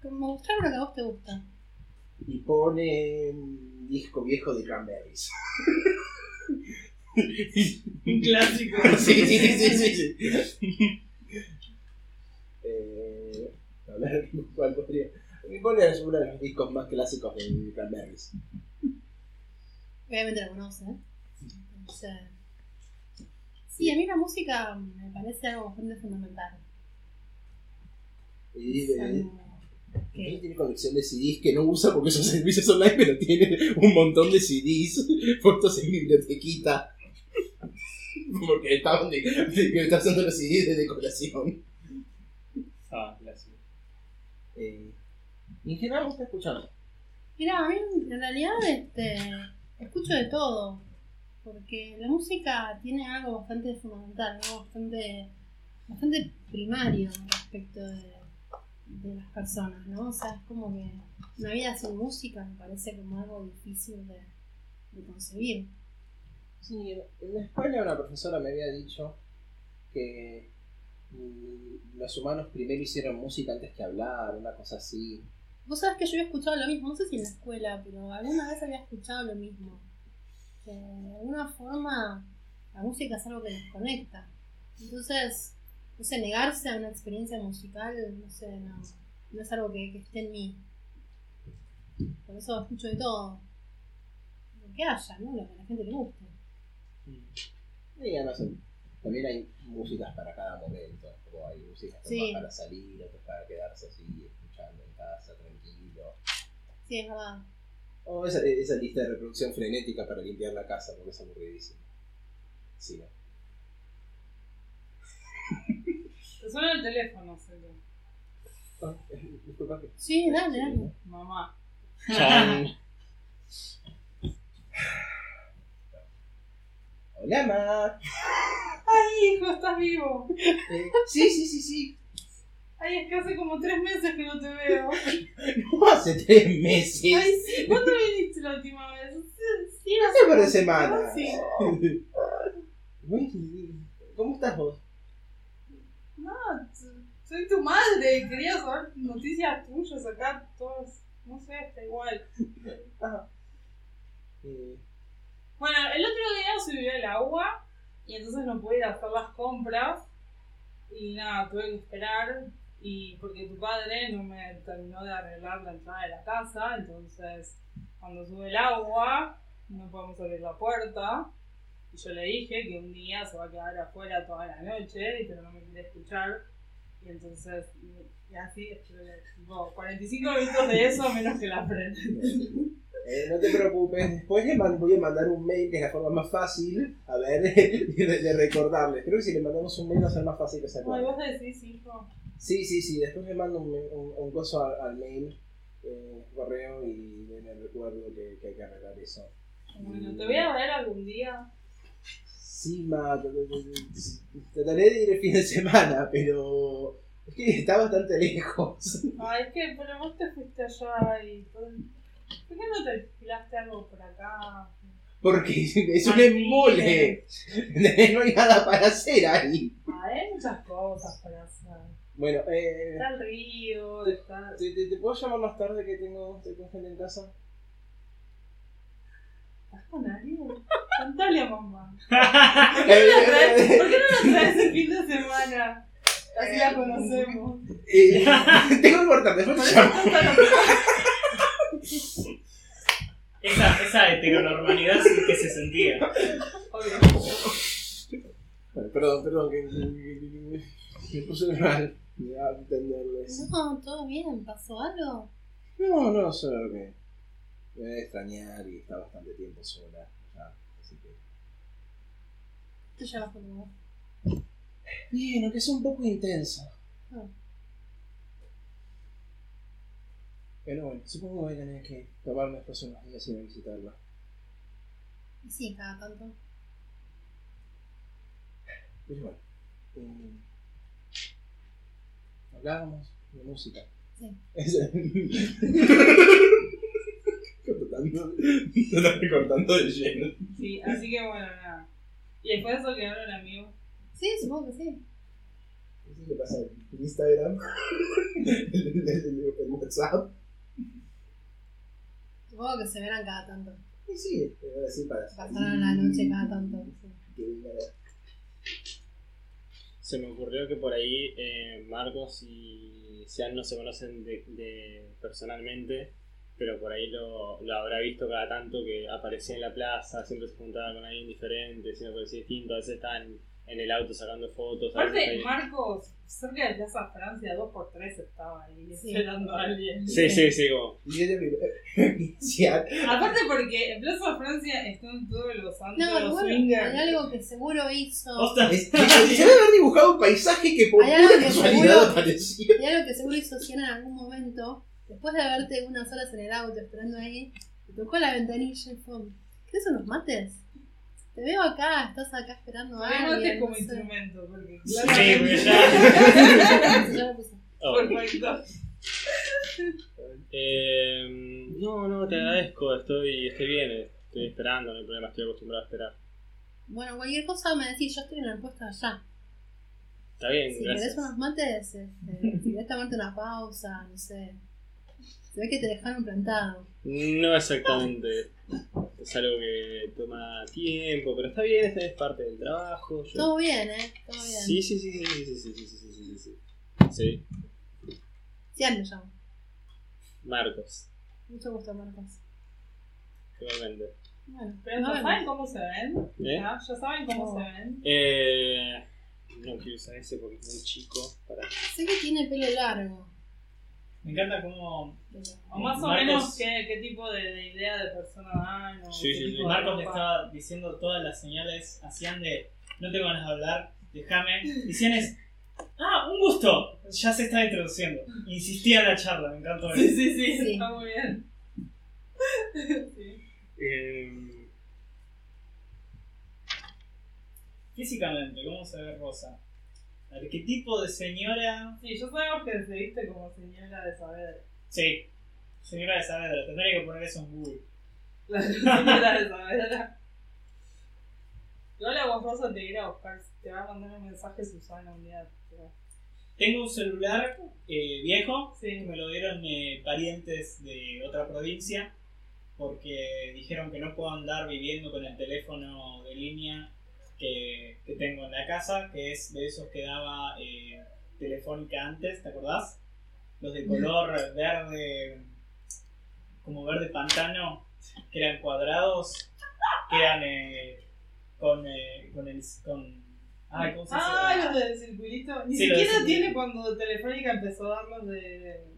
Como mostrar lo que a vos te gusta. Y pone un disco viejo de Cranberries. Un clásico. sí, sí, sí, sí, sí. Eh, a ver, ¿cuál podría? Me pone uno de los discos más clásicos de Cranberries. Obviamente lo conoce. ¿eh? Sí, a mí la música me parece algo bastante fundamental. Y Es eh, tiene colección de CDs que no usa porque son servicios online, pero tiene un montón de CDs puestos en bibliotequita. Porque estaban de, de- que está usando los CDs de decoración. Ah, clásico. Eh, y en general, ¿qué está escuchando? Mira, a mí en realidad este, escucho de todo. Porque la música tiene algo bastante fundamental, algo bastante, bastante primario respecto de, de las personas, ¿no? O sea, es como que una vida sin música me parece como algo difícil de, de concebir. Sí, en, la escuela una profesora me había dicho que mm, los humanos primero hicieron música antes que hablar, una cosa así. Vos sabés que yo había escuchado lo mismo, no sé si en la escuela, pero alguna vez había escuchado lo mismo. Que de alguna forma la música es algo que nos conecta. Entonces, no sé, negarse a una experiencia musical, no sé, no, no es algo que, que esté en mí. Por eso escucho de todo. Lo que haya, ¿no? Lo que a la gente le guste. Y además, también hay músicas para cada momento. Como hay músicas Sí. para salir, otras para quedarse así, escuchando en casa, tranquilo. Sí, es verdad. O esa, esa lista de reproducción frenética para limpiar la casa, porque es aburridísimo. Sí, ¿no? Te suena el teléfono, Celo. Ah, disculpa que. Sí, dale, dale. Mamá. Hola, ma. Ay, hijo, estás vivo. Eh, sí, sí, sí, sí. Ay, es que hace como tres meses que no te veo. No hace tres meses. Ay, sí. ¿Cuándo viniste la última vez? Sí, Hace un par de semanas. Sí. ¿Cómo estás vos? No, soy tu madre. Quería saber noticias tuyas acá. Todos. No sé, está igual. Ah. Eh, Bueno, el otro día subió el agua y entonces no pude ir a hacer las compras y nada, tuve que esperar y porque tu padre no me terminó de arreglar la entrada de la casa, entonces cuando sube el agua no podemos abrir la puerta y yo le dije que un día se va a quedar afuera toda la noche y pero no me quiere escuchar y entonces y así tipo 45 minutos de eso menos que la frente. eh, no te preocupes, después le voy a mandar un mail, que es la forma más fácil, a ver, de, de recordarle. Creo que si le mandamos un mail va a ser más fácil que se acuerde. vos decís, hijo. Sí, sí, sí, después le mando un, un, un coso al, al mail, eh, correo, y le recuerdo que, que hay que arreglar eso. Bueno, te voy a ver algún día. Sí, ma, trataré de ir el fin de semana, pero es que está bastante lejos. Ay, es que, pero vos te fuiste allá y todo. ¿Por qué no te alquilaste algo por acá? Porque es un embole. No hay nada para hacer ahí. Ah, hay muchas cosas para hacer. Bueno, eh, Está el río, está. ¿te, te, te puedo llamar más tarde que tengo, con gente en casa? ¿Estás con alguien? Contale a mamá. ¿Por qué no la traes, ¿por qué no la traes el fin de semana? Así la conocemos. Eh, tengo que cortar, después te llamo. Esa, esa heteronormalidad sí que se sentía. Obvio. Bueno, perdón, perdón, que, que- que- que me puse mal. Me da a entenderles. No, todo bien, ¿pasó algo? No, no, solo que me voy a extrañar y está bastante tiempo sola. Ya, así que. Tú ya vas con vos. Bien, aunque es un poco intenso. Ah. Pero bueno, supongo que voy a tener que tomarme después unos días y ir a visitarla. Sí, cada tanto. Pero bueno. eh, hablábamos de música. Sí. Cortando, cortando de lleno. Sí, así que bueno, nada. Y después de eso quedaron amigos. Sí, supongo que sí. Eso le pasa en Instagram, el WhatsApp. Supongo que se verán cada tanto. Y sí, te voy a decir para Pasarán la noche cada tanto. sí. Se me ocurrió que por ahí eh, Marcos y Sean no se conocen de, de- personalmente, pero por ahí lo, lo habrá visto cada tanto que aparecía en la plaza, siempre se juntaba con alguien diferente, siempre parecía distinto, a veces estaban en el auto sacando fotos. Aparte, Marcos, cerca de Plaza Francia, 2x3 estaba ahí Sí. esperando a alguien. Sí, sí, sí, como... Aparte porque en Plaza Francia están todos los No, antros igual swingers. hay algo que seguro hizo. Ostras, Se debe haber dibujado un paisaje que por Hay pura casualidad seguro- aparecía. Hay algo que seguro hizo Siena en algún momento. Después de verte unas horas en el auto esperando ahí, te tocó la ventanilla y fue. ¿Querés unos mates? Te veo acá, estás acá esperando a Además alguien. es como no sé. instrumento, porque Sí, porque ya. Ya lo puse. Perfecto. Eh, no, no, te agradezco, estoy, estoy bien, estoy esperando, no hay problema, estoy acostumbrado a esperar. Bueno, cualquier cosa me decís, yo estoy en el puesto allá. Está bien, Si gracias. querés unos mates, este, si querés tomarte una pausa, no sé. Se ve que te dejaron plantado. No exactamente. Es algo que toma tiempo, pero está bien, esta es parte del trabajo. yo- Todo bien, ¿eh? Todo bien. Sí, sí, sí, sí, sí, sí, sí, sí, sí, sí, sí. Sí, Cian lo llamo. Marcos, Mucho gusto, Marcos. igualmente. Bueno, Pero ¿ya vemos. saben cómo se ven? ¿Eh? ¿Ya? ¿Ya saben cómo No. se ven? Eh, no quiero usar ese porque es muy chico. Para... Sé que tiene pelo largo. Me encanta cómo O más o Marcos- menos qué, qué tipo de, de idea de persona dan. O Sí, sí, Marcos le estaba diciendo todas las señales hacían de no tengo ganas de hablar, déjame. Dicen es, ah, un gusto. Ya se está introduciendo. Insistía en la charla, me encantó Sí, sí, sí, Sí. está muy bien. sí. Eh, Físicamente, ¿cómo se ve Rosa? A ver, ¿Qué tipo de señora? sí, yo sabemos que se viste como señora de saber. Sí, señora de Saavedra, tendría que poner eso en Google. La señora de saber. Igual a vos, Rosa, te irá a buscar. Te va a mandar un mensaje Susana un día. pero- Tengo un celular eh, viejo, Sí. que me lo dieron eh, parientes de otra provincia, porque dijeron que no puedo andar viviendo con el teléfono de línea que, que tengo en la casa, que es de esos que daba eh, Telefónica antes, ¿te acordás? Los de color verde, como verde pantano, que eran cuadrados, que eran eh, con, eh, con el... Con, ay, ¿cómo se dice? Ah, los del circulito. Ni Sí, siquiera tiene cuando Telefónica empezó a darlos de.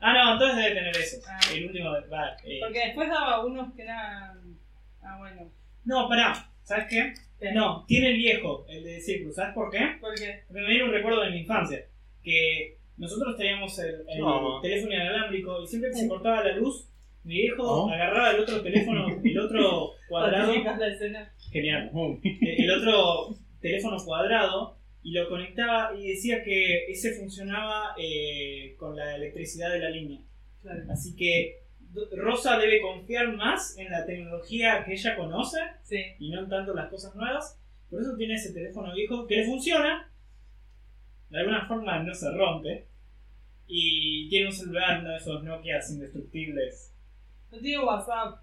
Ah, no, entonces debe tener esos. Ah. El último, va, eh, Porque después daba unos que eran. Ah, bueno. No, pará, ¿sabes qué? No, tiene el viejo, el de Circus, ¿sabes por qué? Porque. Porque me viene un recuerdo de mi infancia. Que nosotros teníamos el, el No. teléfono inalámbrico y siempre que se cortaba la luz, mi viejo ¿No? agarraba el otro teléfono, el otro cuadrado, Participás la escena. genial, el otro teléfono cuadrado y lo conectaba y decía que ese funcionaba eh, con la electricidad de la línea. Claro. Así que Rosa debe confiar más en la tecnología que ella conoce Sí. y no en tanto las cosas nuevas. Por eso tiene ese teléfono viejo que le funciona, de alguna forma no se rompe, y tiene un celular, uno de esos Nokia indestructibles. No tiene WhatsApp.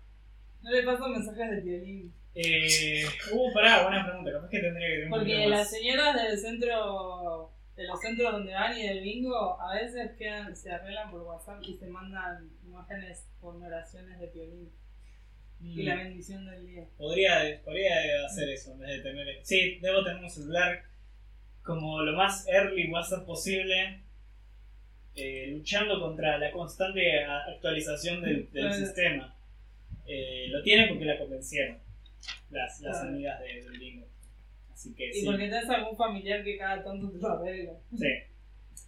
No le paso mensajes de violín. Eh, uh, pará, buena pregunta. Capaz que tendría que tener un Porque las señoras del centro, de los centros donde van y del bingo, a veces quedan, se arreglan por WhatsApp y se mandan imágenes con oraciones de violín y la Mm, bendición del día. podría, podría hacer eso en vez de tener. Sí, debo tener un celular como lo más early WhatsApp posible. eh, luchando contra la constante actualización del, sistema. Eh, lo tiene porque la convencieron las, las Claro. amigas de- del bingo. Así que Y sí. porque tenés algún familiar que cada tanto te lo arregla. Sí.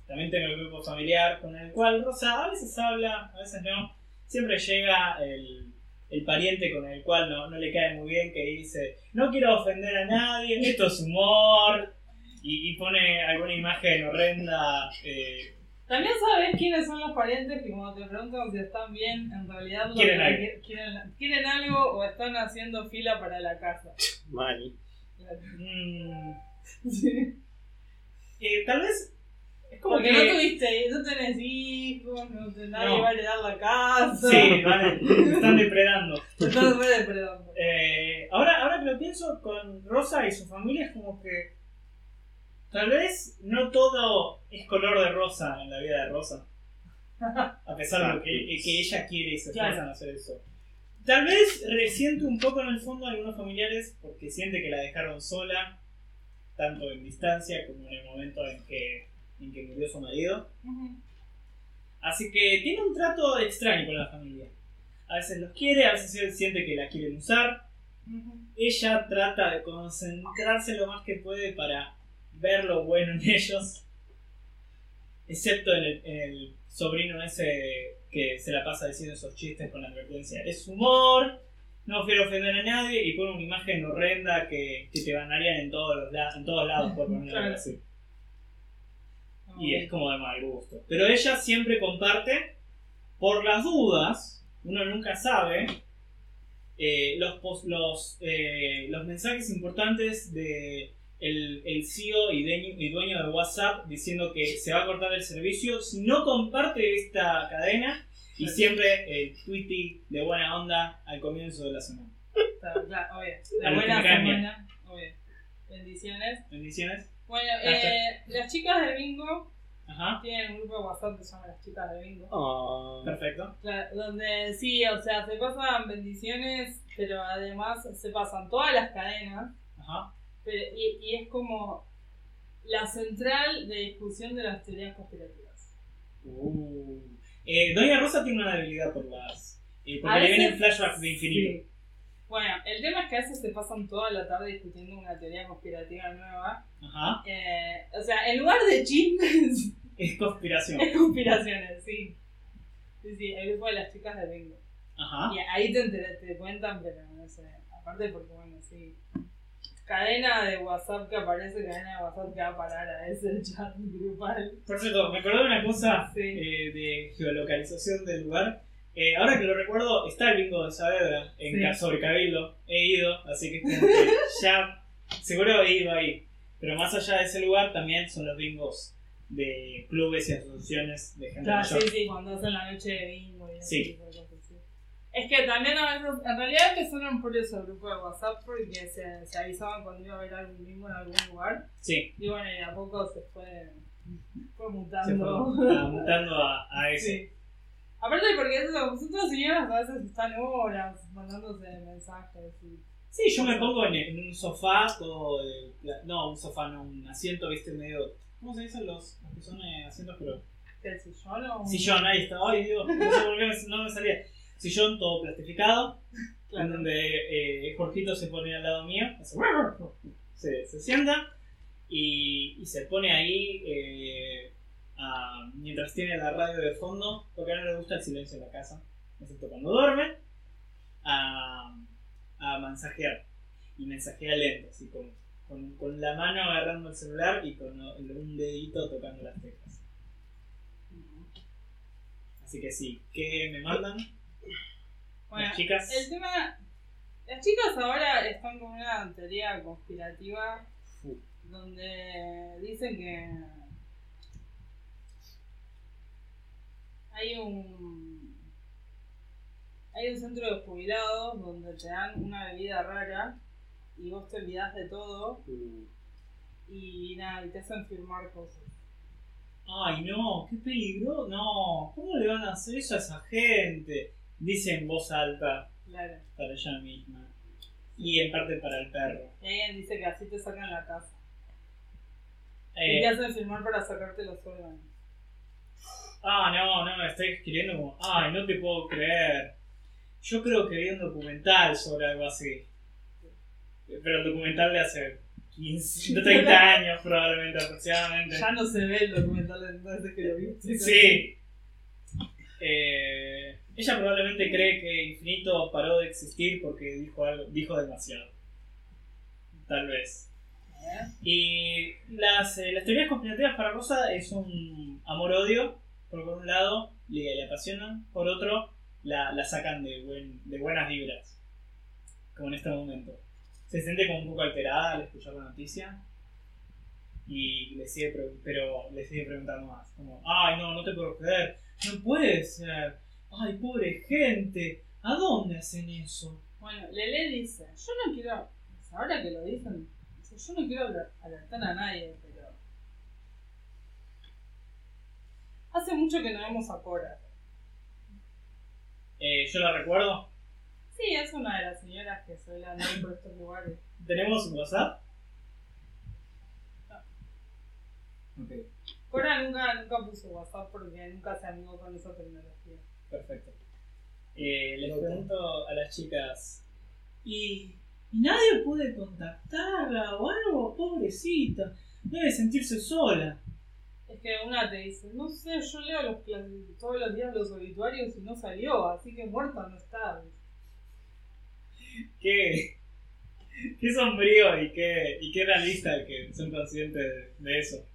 También tengo el grupo familiar con el cual Rosa a veces habla, a veces no. Siempre llega el, el pariente con el cual no, no le cae muy bien que dice, no quiero ofender a nadie, esto es humor. Y, y pone alguna imagen horrenda. eh, También sabes quiénes son los parientes que cuando te preguntan si están bien, en realidad lo Quieren que algo. qui- quieren, quieren algo o están haciendo fila para la casa. Mani. Mm, Sí. eh, tal vez es como Porque que... no tuviste, no tenés hijos, no te, nadie No. va a heredar la casa. Sí, vale, están depredando. Te re depredando. Eh, ahora, ahora que lo pienso, con Rosa y su familia es como que tal vez no todo es color de rosa en la vida de Rosa. A pesar de que, que ella quiere y se Claro. a hacer eso. Tal vez resiente un poco en el fondo a algunos familiares porque siente que la dejaron sola, tanto en distancia como en el momento en que, en que murió su marido. Así que tiene un trato extraño con la familia. A veces los quiere, a veces siente que la quieren usar. Ella trata de concentrarse lo más que puede para ver lo bueno en ellos. Excepto en el, en el sobrino ese que se la pasa diciendo esos chistes con la advertencia. Es humor, no quiero ofender a nadie y pone una imagen horrenda que, que te ganarían en todos, los la- en todos lados por ponerlo Claro. así. Y es como de mal gusto. Pero ella siempre comparte, por las dudas, uno nunca sabe, eh, los, los, eh, los mensajes importantes de el, el CEO y dueño, y dueño de WhatsApp diciendo que se va a cortar el servicio si no comparte esta cadena y siempre el tweety de buena onda al comienzo de la semana. Claro, claro, obvio. De buena semana, obvio. Bendiciones. ¿Bendiciones? Bueno, eh, las chicas de bingo Ajá, tienen un grupo de WhatsApp que se llama Las Chicas de Bingo. Ah, perfecto. Claro, donde sí, o sea, se pasan bendiciones, pero además se pasan todas las cadenas. Ajá. Pero, y, y es como la central de discusión de las teorías conspirativas. Uh. Eh, Doña Rosa tiene una debilidad por las. eh, porque A le veces- vienen flashbacks de infinito. Sí. Bueno, el tema es que a veces se pasan toda la tarde discutiendo una teoría conspirativa nueva. Ajá. Eh, o sea, en lugar de chismes, Es conspiración. es conspiraciones, sí. Sí, sí, el grupo de las chicas de bingo. Ajá. Y ahí te, te cuentan, pero no sé. Aparte porque, bueno, sí. Cadena de WhatsApp que aparece, cadena de WhatsApp que va a parar a ese chat grupal. Por cierto, me acordé de una cosa Sí. eh, de geolocalización del lugar. Eh, ahora que lo recuerdo, está el bingo de Saavedra en Sí. Ca- sobre Cabildo. He ido, así que es como que ya seguro he ido ahí. Pero más allá de ese lugar también son los bingos de clubes y asociaciones de gente Claro, mayor. sí, sí, cuando hacen la noche de bingo y ese Sí. tipo de cosas, sí. Es que también a veces, en realidad empezaron por ese grupo de WhatsApp porque se, se avisaban cuando iba a haber algún bingo en algún lugar. Sí, Y bueno, y a poco se fue, fue se mutando. fue mutando a, a eso. Sí. Aparte porque eso, nosotros señoras a veces están horas mandándose mensajes y... Sí, yo me pongo en, en un sofá, todo. de no, un sofá, no, un asiento, viste, medio. ¿Cómo se dicen los, los que son eh, asientos? Pero. ¿Qué sillón o...? Sillón, ahí está. Ay, Dios, no sé por qué me- no me salía. Sillón todo plastificado, en donde eh, Jorgito se pone al lado mío, hace se, se sienta y, y se pone ahí eh, mientras tiene la radio de fondo, porque a él no le gusta el silencio en la casa, excepto cuando duerme, a, a mensajear. Y mensajea lento, así como con, con la mano agarrando el celular y con un dedito tocando las teclas. Así que sí, ¿qué me mandan? Bueno, las chicas. el tema... Las chicas ahora están con una teoría conspirativa donde dicen que hay un hay hay un centro de jubilados donde te dan una bebida rara y vos te olvidás de todo Mm. y nada, y te hacen firmar cosas. Ay, no, qué peligro. No, ¿cómo le van a hacer eso a esa gente? Dice en voz alta Claro. para ella misma. Y en parte para el perro. Y alguien dice que así te sacan la casa. y Eh, te hacen firmar para sacarte los órganos. ah, no, no, me estoy escribiendo como, ay, no te puedo creer. Yo creo que vi un documental sobre algo así. Pero el documental de hace 15, 30 años probablemente aproximadamente. Ya no se ve el documental de entonces que lo viste. Sí. Eh, ella probablemente cree que Infinito paró de existir porque dijo algo, dijo demasiado. Tal vez. Y las, eh, las teorías conspirativas para Rosa es un amor-odio, porque por un lado le, le apasionan, por otro la, la sacan de, buen, de buenas vibras, como en este momento. Se siente como un poco alterada al escuchar la noticia y le sigue, pero le sigue preguntando más, como, ay no, no te puedo creer, no puede ser, ay pobre gente, ¿a dónde hacen eso? Bueno, Lele dice, yo no quiero, ahora que lo dicen, dice, yo no quiero aler- alertar a nadie, pero... Hace mucho que no vemos a Cora. Eh, yo la recuerdo, Sí, es una de las señoras que suele andar por estos lugares. ¿tenemos un WhatsApp? Ok. Cora nunca, nunca puso WhatsApp porque nunca se amigó con esa tecnología. Perfecto. Eh, les pregunto a las chicas, ¿y, y nadie puede contactarla o algo? Pobrecita, debe sentirse sola. Es que una te dice, no sé, yo leo los, todos los días los obituarios y no salió, así que muerta no está. Qué, qué sombrío y qué, y qué realista que son conscientes de, de eso.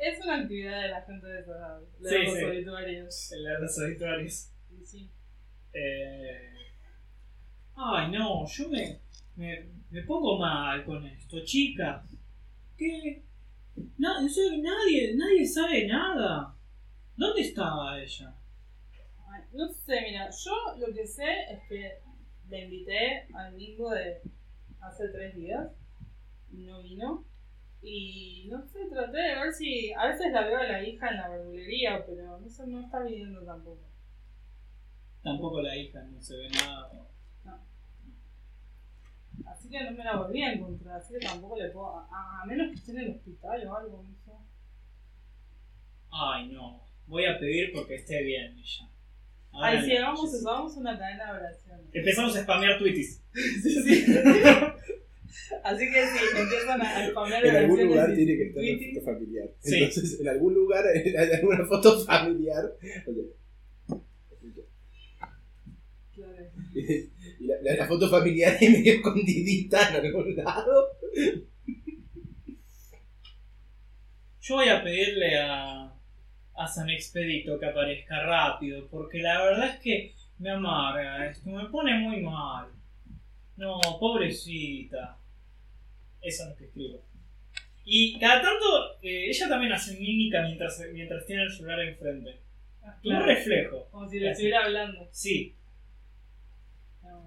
Es una actividad de la gente de esa edad, Sí, los sí. obituarios. En los obituarios. Y sí. Eh, ay, no, yo me, me, me pongo mal con esto, chicas. ¿Qué? Na- en serio, nadie, nadie sabe nada. ¿Dónde estaba ella? Ay, No sé, mira, yo lo que sé es que la invité al bingo de hace tres días y no vino. Y no sé, traté de ver si. A veces la veo a la hija en la verdulería, pero no sé, no está viniendo tampoco. Tampoco la hija, no se ve nada. Así que no me la volví a encontrar, así que tampoco le puedo. A, a menos que esté en el hospital o algo, no sé. Ay, no. Voy a pedir porque esté bien ella. Ay, sí, no. hagamos eso, hagamos una cadena de oraciones. Empezamos a spamear tweetis. Así que sí, empiezan a spamear En algún lugar tiene que estar la foto familiar. Sí. Entonces, en algún lugar hay alguna foto familiar. Claro. Y la, la- la foto familiar es medio escondidita en algún lado. Yo voy a pedirle a, a San Expedito que aparezca rápido, porque la verdad es que me amarga esto, me pone muy mal. No, pobrecita. Eso es lo que escribo. Y cada tanto, eh, ella también hace mímica mientras, mientras tiene el celular enfrente. Ah, Un reflejo. Como si le estuviera hablando. Sí. Ah.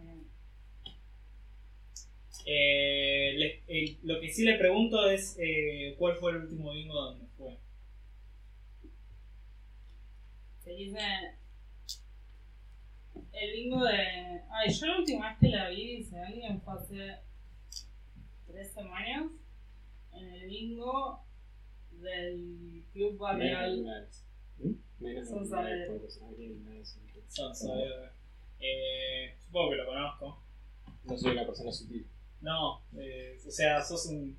Eh, le- eh, lo que sí le pregunto es eh, cuál fue el último bingo donde fue. Se dice. El bingo de. Ay, yo la última vez que la vi, dice alguien, fue hace tres semanas. En el bingo del Club Barrial. Eh, supongo que lo conozco. No soy una persona sutil. No, eh, o sea, sos un.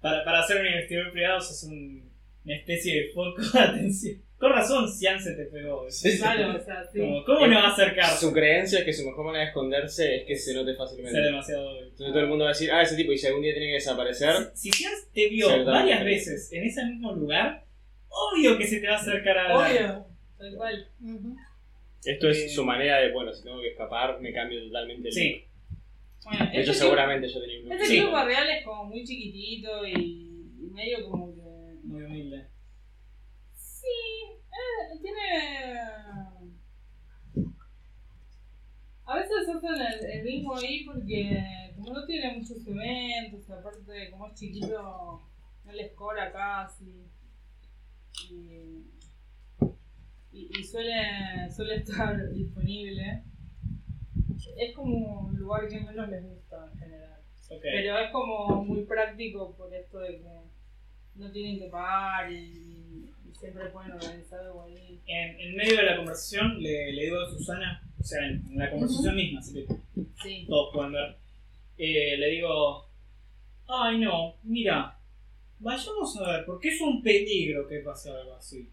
Para, para ser un investigador privado, sos un- una especie de foco de atención. Con razón, Cian se te pegó. Claro, o sea, sí. Como, ¿Cómo no va a acercar? Su creencia es que su mejor manera de esconderse es que se note Ser fácilmente. demasiado obvio. Entonces todo el mundo va a decir, ah, ese tipo, y si algún día tiene que desaparecer, Si, si te vio varias veces en ese mismo lugar, obvio que se te va a acercar a la. Obvio, tal cual. Esto Eh, es su manera de, bueno, si tengo que escapar, me cambio totalmente el Sí, Bueno, De hecho, este seguramente yo tenía un este Sí. club barrial es como muy chiquitito y medio como que. muy humilde. Sí, eh, tiene. A veces hacen el, el bingo ahí porque como no tiene muchos eventos, aparte como es chiquito, no les cobra casi. Y, y, y suele, suele estar disponible. Es como un lugar que menos les gusta en general. Pero es como muy práctico por esto de que no tienen que pagar y, y siempre pueden organizar algo ahí. En, en medio de la conversación le, le digo a Susana, o sea, en, en la conversación misma, así que Sí. todos pueden ver. Eh, le digo, ay no, mira, vayamos a ver, porque es un peligro que pase algo así.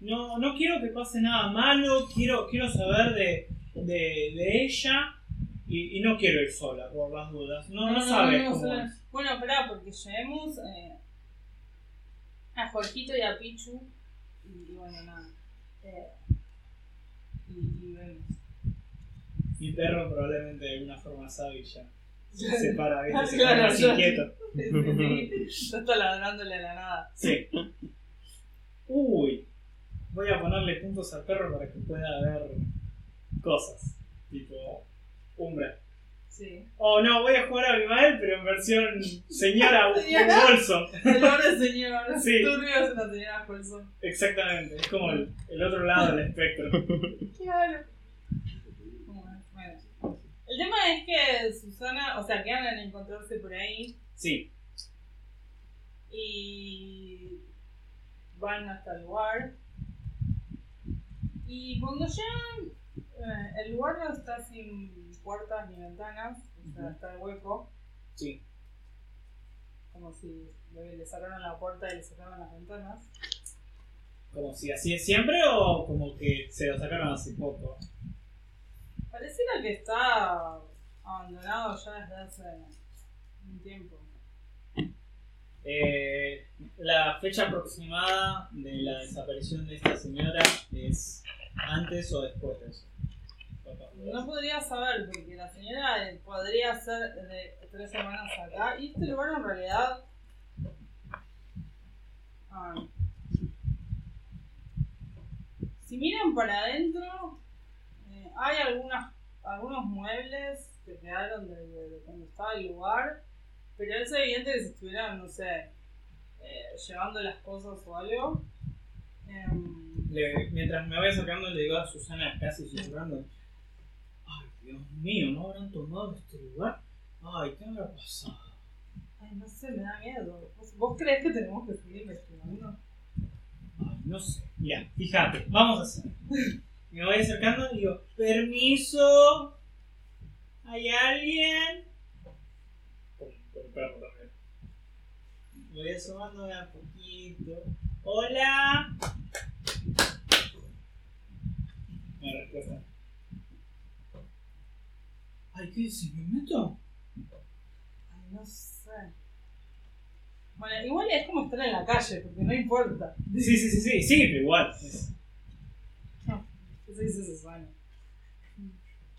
No, no quiero que pase nada malo, quiero, quiero saber de, de, de ella y, y no quiero ir sola, por las dudas. No, no, sabes cómo es. Bueno, esperá, porque llevemos eh, a Jorgito y a Pichu. Y, y bueno, nada. Eh, y, y vemos. Mi perro probablemente de una forma sabia ya se para, ¿viste? se Claro, pone más yo- inquieto. Sí, sí. Ya está ladrándole a la nada. Sí. Uy, voy a ponerle puntos al perro para que pueda ver cosas, tipo Umbra. Sí. Oh no, voy a jugar a Abimael, pero en versión señora Señora. Bolso. El pobre señor. Sí. Turbio es una señora Colson. Exactamente, es como el, el otro lado del espectro. Claro. Bueno. El tema es que Susana, o sea, quedan en encontrarse por ahí Sí, y van hasta el lugar. Y cuando llegan, eh, el lugar no está sin puertas ni ventanas, o sea, Ujú. está hueco, sí. como si le le sacaron la puerta y le sacaron las ventanas. Como si así es siempre o como que se lo sacaron hace poco. Pareciera que está abandonado ya desde hace un tiempo. Eh, la fecha aproximada de la desaparición de esta señora es antes o después de eso. No podría saber, porque la señora eh, podría ser de tres semanas acá. Y este lugar en realidad. Si miran para adentro, eh, hay algunas, algunos muebles que quedaron de, de- cuando estaba el lugar. Pero es evidente que si estuvieran, no sé, eh, llevando las cosas o algo. em, mientras me voy acercando le digo a Susana casi susurrando Dios mío, ¿no habrán tomado este lugar? Ay, ¿qué habrá pasado? Ay, no sé, me da miedo. ¿Vos, vos crees que tenemos que seguir investigando? Ay, no sé. Mira, fíjate, vamos a hacer. Me voy acercando y digo, permiso. ¿Hay alguien? Con, perro también. Voy asomándome a poquito. Hola. Me respuesta. Ay, ¿qué si me meto? Ay, no sé. Bueno, igual es como estar en la calle, porque no importa. Sí, sí, sí, sí, sí, pero igual. es- Eso dice Susana.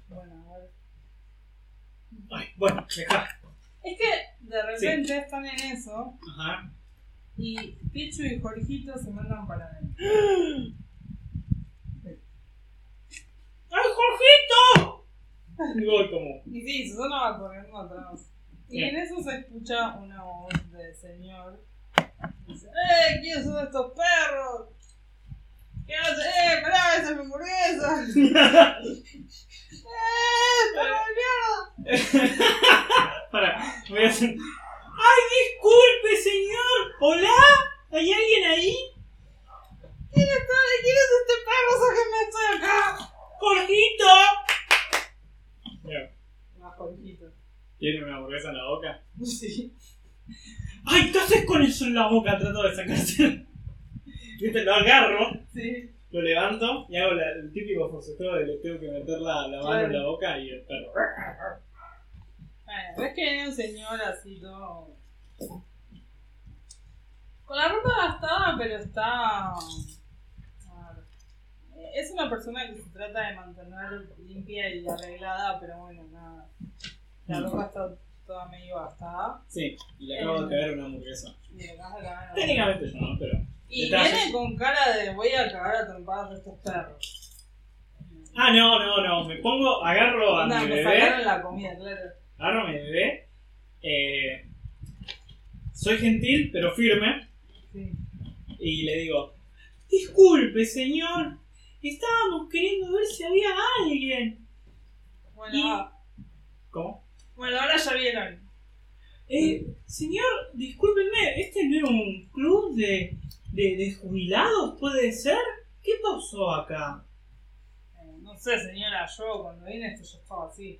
Bueno, a ver. Ay, bueno, deja. Es que de repente están en eso Ajá. y Pichu y Jorgito se mandan para adentro. ¡Ay, Jorgito! Voy como. Y sí, Susana va corriendo atrás. Y Bien. en eso se escucha una voz de señor. Dice, ¡Eh! ¿Quiénes son estos perros? ¿Qué hace? ¡Eh! ¡Pará! ¡Esa es mi hamburguesa! ¡Eh! ¡Para mierda! Para, voy a hacer. ¡Ay, disculpe, señor! ¿Hola? ¿Hay alguien ahí? ¿Quién, está, ¿Quién es este perro? ¡Sáquenme estoy acá! ¡Jorgito! Mira, Ah, Jorgito. ¿Tiene una hamburguesa en la boca? Sí. ¡Ay, qué haces con eso en la boca! Trato de sacarse. ¿Viste? Lo agarro, Sí. lo levanto y hago la- el típico forcejeo de le tengo que meter la, la mano en la boca y el perro. Bueno, ves que viene un señor así todo. Con la ropa gastada, pero está. Es una persona que se trata de mantener limpia y arreglada, pero bueno, nada. La ropa está toda medio gastada. Sí, y le acabo de caer una hamburguesa. Y le acabas de cagar en la Técnicamente yo no, pero. Y Detalles. viene con cara de voy a cagar a trompadas a estos perros. Ah, no, no, no. Me pongo, agarro a Onda, mi bebé. sacaron la comida, claro. Agarro a mi bebé. eh, soy gentil, pero firme. Sí. Y le digo: Disculpe, señor. Estábamos queriendo ver si había alguien. Bueno, Y- va. ¿Cómo? bueno, ahora ya vieron. Eh, señor, discúlpenme, ¿este no es un club de, de, de jubilados? ¿Puede ser? ¿Qué pasó acá? Eh, no sé, señora, yo cuando vine esto ya estaba así.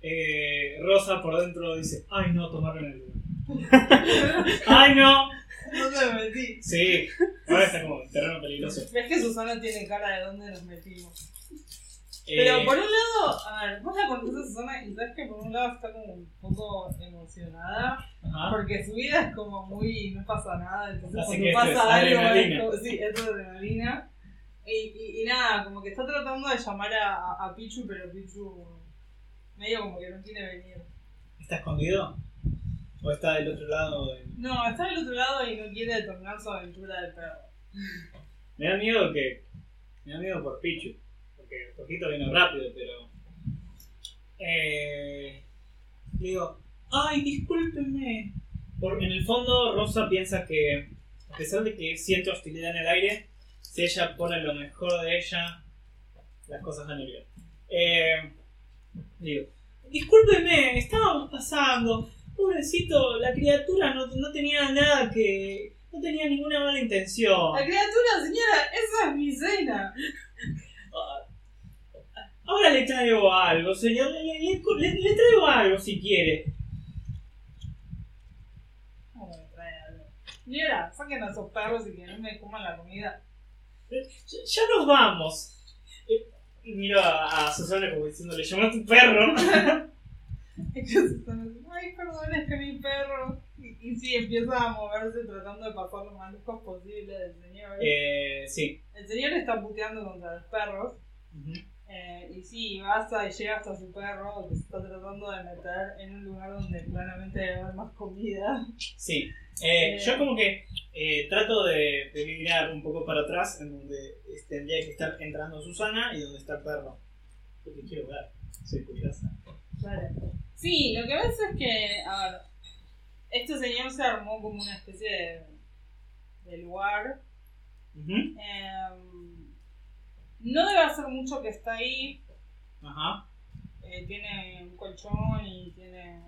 Eh, Rosa por dentro dice, ay no, tomaron el lugar. ay no. No te metí. Sí, ahora está como en terreno peligroso. Ves que Susana tiene cara de dónde nos metimos. Eh, Pero por un lado, a ver, vos la conoces a Susana y sabes que por un lado está como un poco emocionada. ajá. Porque su vida es como muy. no pasa nada. Entonces Así cuando pasa es algo. adrenalina. Es como, sí, es adrenalina. Y, y, y nada, como que está tratando de llamar a, a, a Pichu, pero Pichu. medio como que no quiere venir. ¿Está escondido? ¿O está del otro lado? del- No, está del otro lado y no quiere tornar su aventura del perro. Me da miedo que... Me da miedo por Pichu. Porque Tojito vino rápido, pero... Eh... Digo, ay, discúlpenme. Por, en el fondo, Rosa piensa que, a pesar de que siente hostilidad en el aire, si ella pone lo mejor de ella, las cosas van a ir bien. Eh, digo, discúlpeme, estábamos pasando. Pobrecito, la criatura no, no tenía nada que. No tenía ninguna mala intención. La criatura, señora, esa es mi cena. Ahora le traigo algo, señor. Le, le- le- le traigo algo si quiere. Señora, saquen a esos perros y que no me coman la comida. Ya, ya nos vamos. Eh, y miro a, a Susana como diciéndole, llama a tu perro. Que Susana dice, ay, perdón, es que mi perro. Y, y sí, empieza a moverse tratando de pasar lo más lejos posible del señor. eh, sí. El señor está puteando contra los perros. Eh, y sí, va hasta y llega hasta su perro que se está tratando de meter en un lugar donde claramente debe haber más comida. Sí. Eh, yo como que trato de, de mirar un poco para atrás, en donde tendría que estar entrando Susana y donde está el perro. Porque quiero ver. Soy curiosa. Vale. Sí, lo que ves es que, a ver, este señor se armó como una especie de, de lugar. Em, no debe hacer mucho que está ahí. Ajá. Eh, tiene un colchón y tiene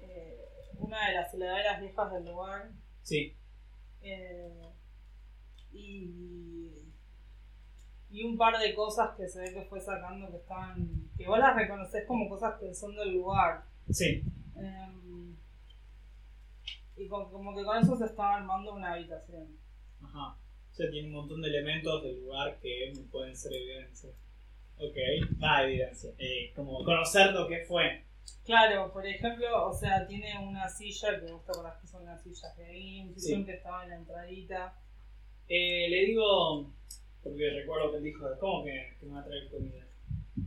eh, una de las heladeras viejas del lugar. Sí. Eh, y, y un par de cosas que se ve que fue sacando que estaban. que vos las reconoces como cosas que son del lugar. Sí. Em, y con- como que con eso se estaba armando una habitación. Ajá. O sea, tiene un montón de elementos del lugar que me pueden ser evidencia. Ok. Va, evidencia. Eh, como conocer lo que fue. Claro, por ejemplo, o sea, tiene una silla que vos te acordás que son las sillas de ahí, un sillón Sí. que estaba en la entradita. Eh, le digo, porque recuerdo que él dijo, ¿cómo que, me va a traer comida?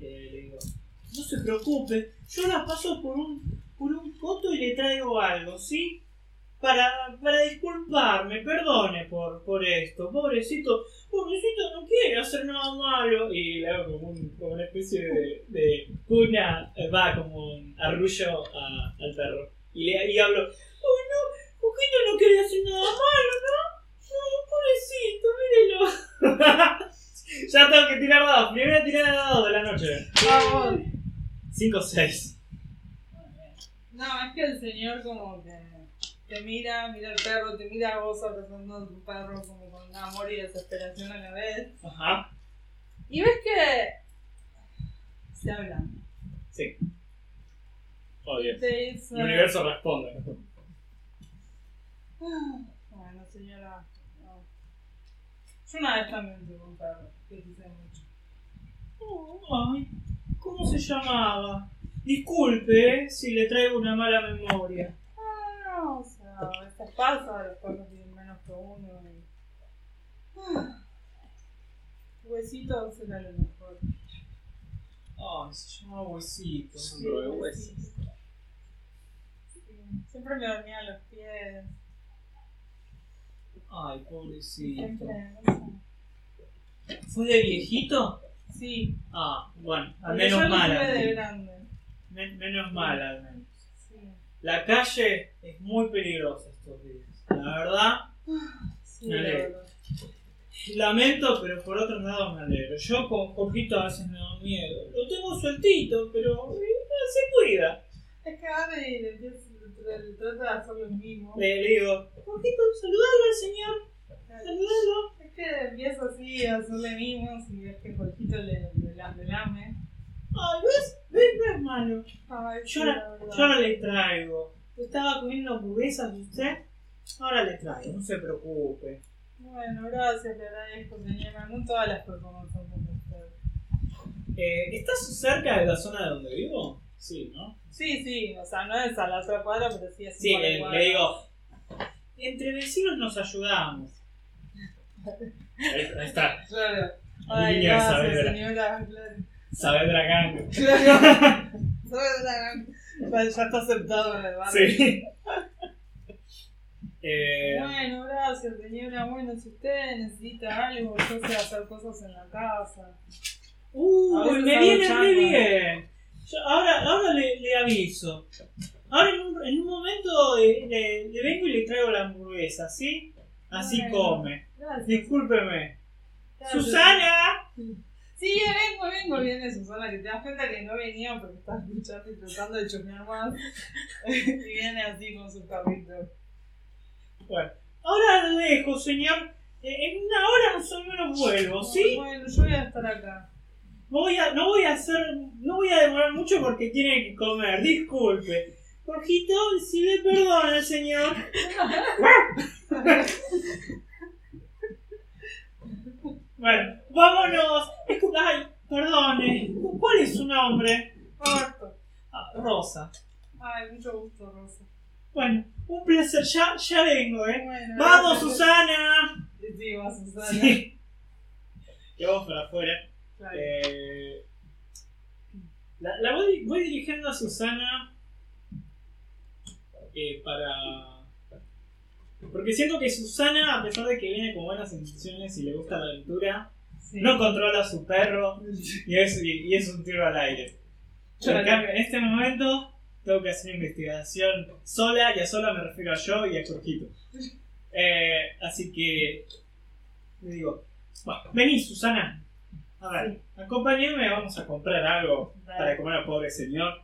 Eh, le digo, no se preocupe, yo la paso por un, por un coto y le traigo algo, ¿sí? Para, para disculparme, perdone por, por esto, pobrecito, pobrecito no quiere hacer nada malo. Y le hago como, un- como una especie de, cuna, eh, va, como un arrullo al perro. Y, le, y hablo, oh no, Juquito no quiere hacer nada malo, ¿no? No, pobrecito, mírelo. ya tengo que tirar dados. Primera tirada de dados de la noche. Vamos. 5 o 6. No, es que el señor como que te mira, mira al perro, te mira a vos abrazando a tu perro como con amor y desesperación a la vez. Ajá. Y ves que se hablan. Sí. Oh, dice, El universo responde. Bueno, señora. No. Yo una vez también tuve un perro que quise mucho. Oh, ay, ¿cómo se llamaba? Disculpe eh, si le traigo una mala memoria. Ah, no, o sea, a veces pasa, los perros tienen menos que uno. Y... Ah. Huesito será lo mejor. Ay, se llamaba Huesito. Sí, Huesito. Sí, Siempre me dormía a los pies. Ay, pobrecito. ¿Fue de viejito? Sí. Ah, bueno, al menos yo mal. de menos. grande. Men- menos mal, al menos. Sí. La calle es muy peligrosa estos días. La verdad, Sí, Me alegro. lamento, pero por otro lado me alegro. Yo con Jorgito a veces me da miedo. Lo tengo sueltito, pero eh, se cuida. Es que ahora le trata de hacer lo mismo. Le, digo, Jorgito, saludalo al señor. Saludalo. Es que empieza así a hacerle mimos y ves que Jorgito le, le, la- le lame. Ay, ¿ves? ¿Ves? No es malo. Ay, Yo sí, la yo ahora le traigo. Estaba comiendo hamburguesas usted. Ahora le traigo, no se preocupe. Bueno, gracias, le agradezco, señora. No todas las personas son como usted. Eh, ¿Estás cerca de la zona de donde vivo? Sí, ¿no? Sí, sí, o sea, no es a la otra cuadra, pero sí es Sí, le, le digo. Entre vecinos nos ayudamos. Ahí, ahí está. Claro. Ay, niño de gracias, Saavedra. señora. Claro. Saavedra Gang. Claro. Saavedra. Vale, Ya está aceptado en el barrio. Sí. Eh, Bueno, gracias, señora. Bueno, si usted necesita algo, yo sé hacer cosas en la casa. A uy, veces me hago viene bien. Yo ahora ahora le, le aviso. Ahora en un, en un momento eh, le, le vengo y le traigo la hamburguesa, ¿sí? Así Bueno. come. Gracias. Discúlpeme. Gracias. ¡Susana! Sí, vengo, vengo, viene Susana, que te das cuenta que no venía porque estaba escuchando y tratando de chusmear más. y viene así con su carrito. Bueno, ahora lo dejo, señor. Eh, en una hora más o menos vuelvo, ¿sí? Bueno, yo voy a estar acá. Voy a, no voy a hacer, no voy a demorar mucho porque tiene que comer, disculpe. Jorgito, si le perdona, señor. bueno, vámonos. Ay, perdone. ¿Cuál es su nombre? Roberto. Ah, Rosa. Ay, mucho gusto, Rosa. Bueno, un placer, ya, ya vengo, ¿eh? Bueno, ¡Vamos. Susana! Sí, va Susana. Sí. Y vamos para afuera. Claro. Eh, la, la voy, voy dirigiendo a Susana eh, para... Porque siento que Susana, a pesar de que viene con buenas intenciones y le gusta la aventura, Sí. no controla a su perro y es, y, y es un tiro al aire. En cambio, en este momento tengo que hacer investigación sola, y a sola me refiero a yo y a Jorgito. Eh, así que le digo, bueno, vení Susana, a ver, acompáñenme, vamos a comprar algo Dale. para comer al pobre señor.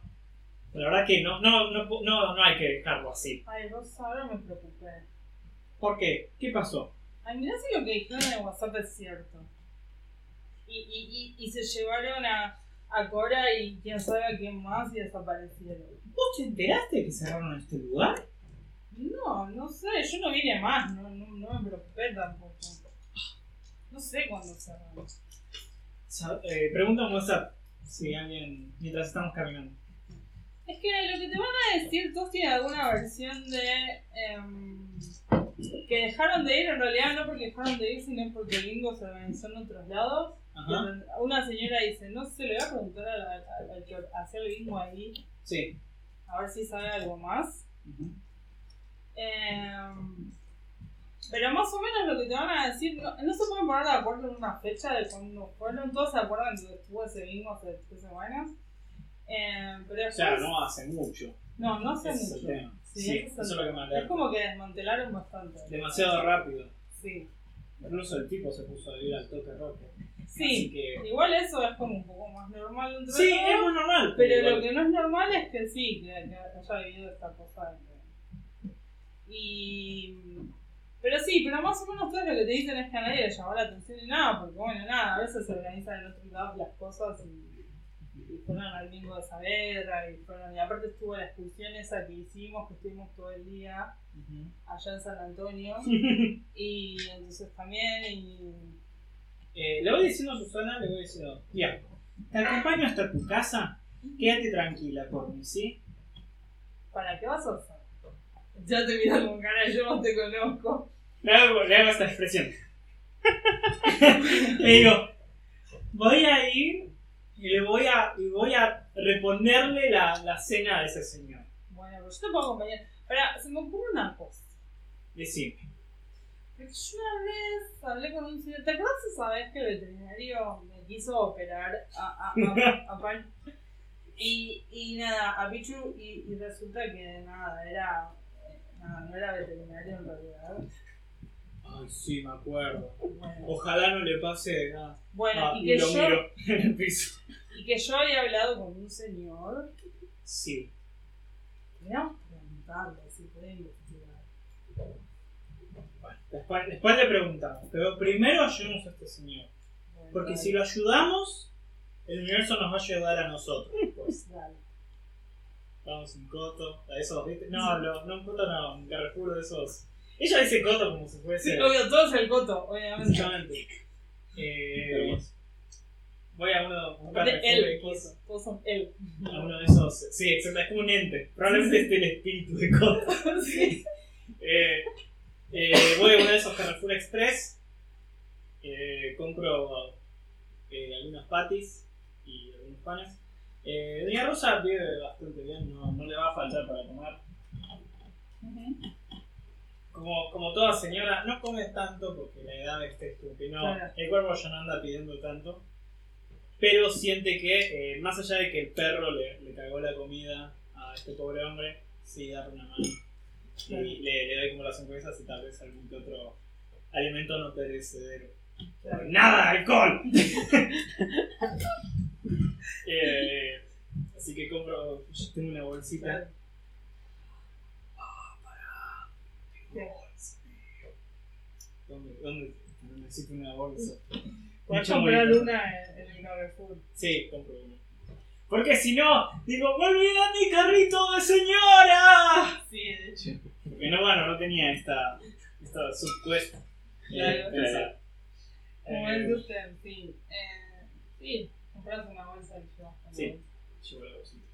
La verdad que no, no, no, no, no hay que dejarlo así. Ay, Rosa, ahora me preocupé. ¿Por qué? ¿Qué pasó? Ay, mirá si lo que dijeron en WhatsApp es cierto. Y, y, y, y se llevaron a, a Cora y quién sabe a quién más y desaparecieron. ¿Vos te enteraste que cerraron este lugar? No, no sé, yo no vine más, no, no, no me preocupé tampoco. No sé cuándo cerraron. Eh, pregunta en WhatsApp si alguien, mientras estamos caminando. Es que lo que te van a decir, todos tienen alguna versión de em, que dejaron de ir, en realidad no porque dejaron de ir, sino porque Bingo se organizó en otros lados. Ajá. Una señora dice, no sé, le voy a preguntar al, que hacía el bingo ahí, Sí. a ver si sabe algo más. Em, pero más o menos lo que te van a decir, no, no se pueden poner de acuerdo en una fecha de cuando fueron, todos se acuerdan que estuvo ese bingo hace tres semanas. Em, pero O sea, después- no hace mucho. no, no hace Ese es mucho. tema. Sí, es eso es lo que tema. me alerta. Es como que desmantelaron bastante. Demasiado rápido. Sí. Incluso el tipo se puso a vivir al toque roque. Sí. Que. Igual eso es como un poco más normal dentro Sí, de es muy normal. Pero igual. lo que no es normal es que sí, que, que haya vivido esta cosa. Y. Pero sí, pero más o menos todo lo que te dicen es que a nadie le llamó la atención ni nada, porque bueno, nada, a veces se organizan en otros lados las cosas y, y fueron al bingo de Saavedra y fueron, y aparte estuvo la excursión esa que hicimos, que estuvimos todo el día allá en San Antonio, y entonces también, y Eh, le voy diciendo a Susana, le voy diciendo, mira, te acompaño hasta tu casa, quédate tranquila por mí, ¿sí? ¿para qué vas a hacer? Ya te miran con cara, yo no te conozco. Le hago, le hago esta expresión. le digo, voy a ir y le voy a, y voy a reponerle la, la cena a ese señor. Bueno, pero yo te puedo acompañar. Pero se me ocurre una cosa. Decime. Porque yo una vez hablé con un señor. ¿Te acuerdas esa vez que el veterinario me quiso operar a, a, a, a Pan? Y, y nada, a Pichu, y, y resulta que nada, era. Nada, no era veterinario en realidad. Ay, sí, me acuerdo. Bueno, Ojalá no le pase nada. bueno Ah, y, que lo yo, miro en el piso. y que yo había hablado con un señor. Sí. Preguntarle si puede investigar. Bueno, después, después le preguntamos. Pero primero ayudemos a este señor. Bueno, Porque dale, si lo ayudamos, el universo nos va a ayudar a nosotros. Pues, dale. Vamos en coto. A esos, ¿viste? No, no, no en coto, no. En Carrefour de esos. Ella dice coto como si fuese. Sí, obvio, todo es el coto, obviamente. Exactamente. Eh, voy a uno, un De Carrefour él, de coto. todos son él. A uno de esos. Sí, exacto, es como un ente. Probablemente esté el espíritu de coto. sí. Eh, eh, voy a uno de esos Carrefour Express. Eh, compro eh, algunas patis y algunos panes. Eh, Doña Rosa vive bastante bien, no, no le va a faltar para comer. Como, como toda señora, no come tanto porque la edad está estúpida. No, Claro. el cuerpo ya no anda pidiendo tanto. Pero siente que, eh, más allá de que el perro le, le cagó la comida a este pobre hombre, sí, darle una mano. Claro. Y le, le doy como las hamburguesas y tal vez algún que otro alimento no perecedero. Claro. ¡Nada de alcohol! Eh, así que compro. Yo tengo una bolsita. Claro. Tengo bolsa. ¿Dónde? ¿Dónde? Necesito una bolsa. Puedes Mucho comprar una en, en el Carrefour. Sí, compro una. Porque si no, digo, me olvidé mi carrito de señora. Sí, de hecho. Porque no, bueno, no tenía esta, esta subquest. Claro. Eh. Como Eh, es usted, sí. Eh, sí, compras una bolsa y llevas Sí. llevo la bolsita.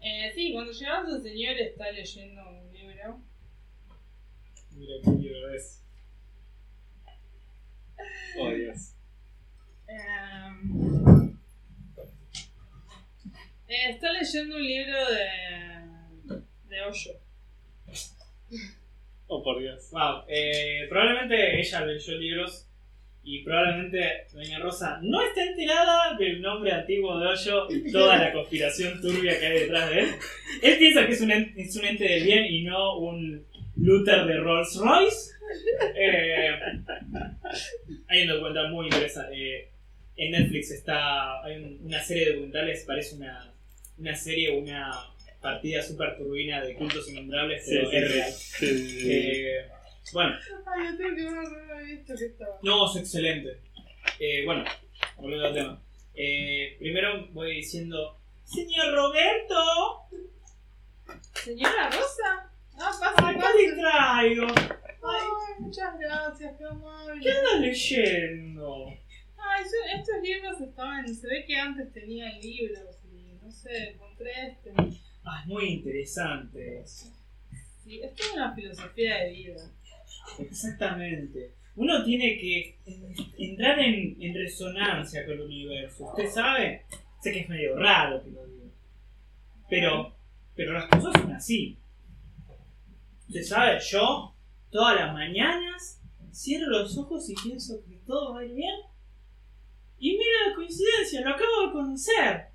Eh, sí, cuando llegas el señor está leyendo un libro. Mira qué libro es. Oh, Dios. Em, eh, está leyendo un libro de, de Hoyo. Oh, por Dios. Wow, eh, probablemente ella leyó libros y probablemente Doña Rosa no está enterada del nombre antiguo de Hoyo y toda la conspiración turbia que hay detrás de él. Él piensa que es un, en- es un ente del bien y no un Luther de Rolls Royce. Eh, hay un documental muy interesante. eh, en Netflix está hay un- una serie de documentales, parece una, una serie, una partida super turbina de cultos innombrables, pero es real. Sí, sí, sí. Eh, bueno, Ay, yo tengo que visto que estaba. no, es excelente. Eh, bueno, volviendo al tema. Eh, primero voy diciendo, señor Roberto, Señora Rosa. Ah, pasa, pasa. le traigo. Ay, muchas gracias, qué amable. ¿Qué andas leyendo? Ay, yo- estos libros estaban. Se ve que antes tenían libros y no sé, encontré este. Ah, es muy interesante. Sí, esto es una filosofía de vida. Exactamente. Uno tiene que entrar en, en resonancia con el universo. ¿Usted sabe? Sé que es medio raro que lo diga. Pero, pero las cosas son así. Usted sabe, yo todas las mañanas cierro los ojos y pienso que todo va a ir bien. Y mira la coincidencia, lo acabo de conocer.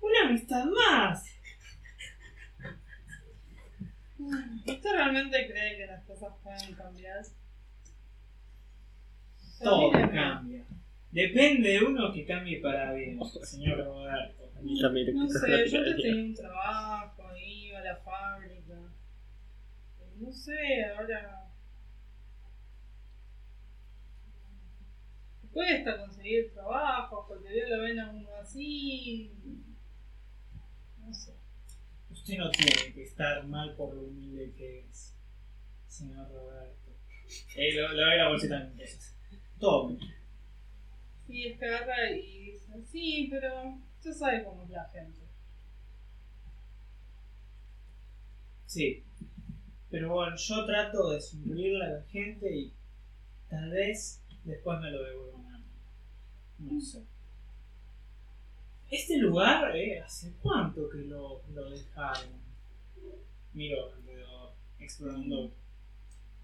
Una amistad más. ¿Usted realmente cree que las cosas pueden cambiar? Todo cambia. Depende de uno que cambie para bien, señor Roberto. No sé, yo la antes tenía un trabajo, iba a la fábrica. No sé, ahora. Cuesta conseguir trabajo, porque Dios lo ven a uno así. No sé. Usted no tiene que estar mal por lo humilde que es, señor Roberto. Eh, lo, lo doy la bolsita de cosas. Tome. Sí, es que agarra y dice, sí, pero usted sabe cómo es la gente. Sí. Pero bueno, yo trato de sonreírle a la gente y tal vez después me lo devuelvan a mí. No sé. Este lugar, eh, ¿hace cuánto que lo, lo dejaron? Miro alrededor, explorando,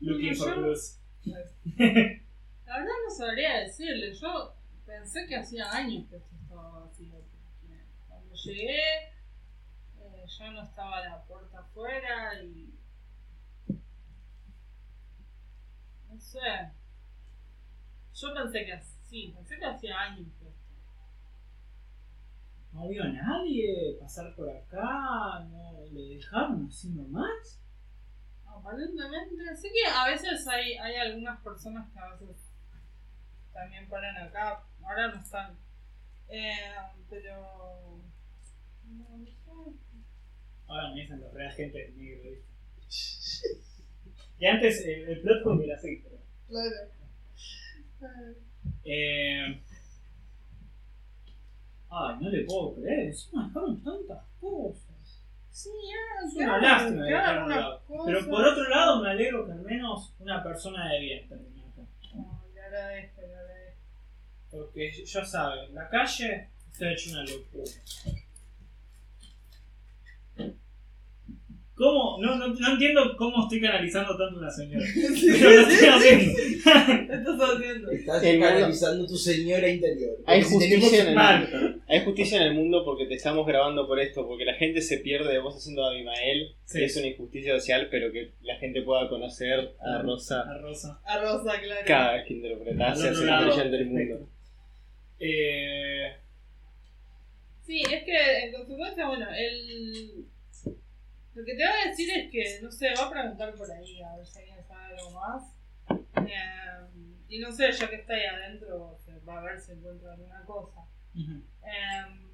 looking for clues. La verdad no sabría decirle. Yo pensé que hacía años que esto estaba vacío. Cuando llegué, eh, ya no estaba la puerta afuera y. No sé. Yo pensé que sí, pensé que hacía años. No vio a nadie pasar por acá, no lo dejaron así nomás. Aparentemente, sé que a veces hay, hay algunas personas que a veces también paran acá, ahora no están. Eh, pero. No, no sé. Ahora me dicen los real gente de negro, ¿viste? Y antes eh, el plot fue la seguí, pero. Eh... Ay, no le puedo creer, encima dejaron tantas cosas. Sí, ya, Es una lástima que dejaron. Pero por otro lado me alegro que al menos una persona de bien terminó acá. No, le agradezco, le agradezco. Porque ya saben, la calle está hecha una locura. ¿Cómo? No, no, no entiendo cómo estoy canalizando tanto a una señora. Pero lo estoy haciendo. ¿Qué estás haciendo? Estás El canalizando tu señora interior. Hay Porque si tenemos- justicia en el mundo. Hay justicia en el mundo porque te estamos grabando por esto, porque la gente se pierde de vos haciendo a Abimael, Sí. que es una injusticia social, pero que la gente pueda conocer a Rosa A Rosa. A Rosa, claro. cada vez que otro ser lado. inteligente del mundo. Eh, Sí, es que en consecuencia, bueno, el. Lo que te voy a decir es que, no sé, va a preguntar por ahí a ver si alguien sabe algo más. Eh, y no sé, ya que está ahí adentro, va a ver si encuentra alguna cosa. Eh,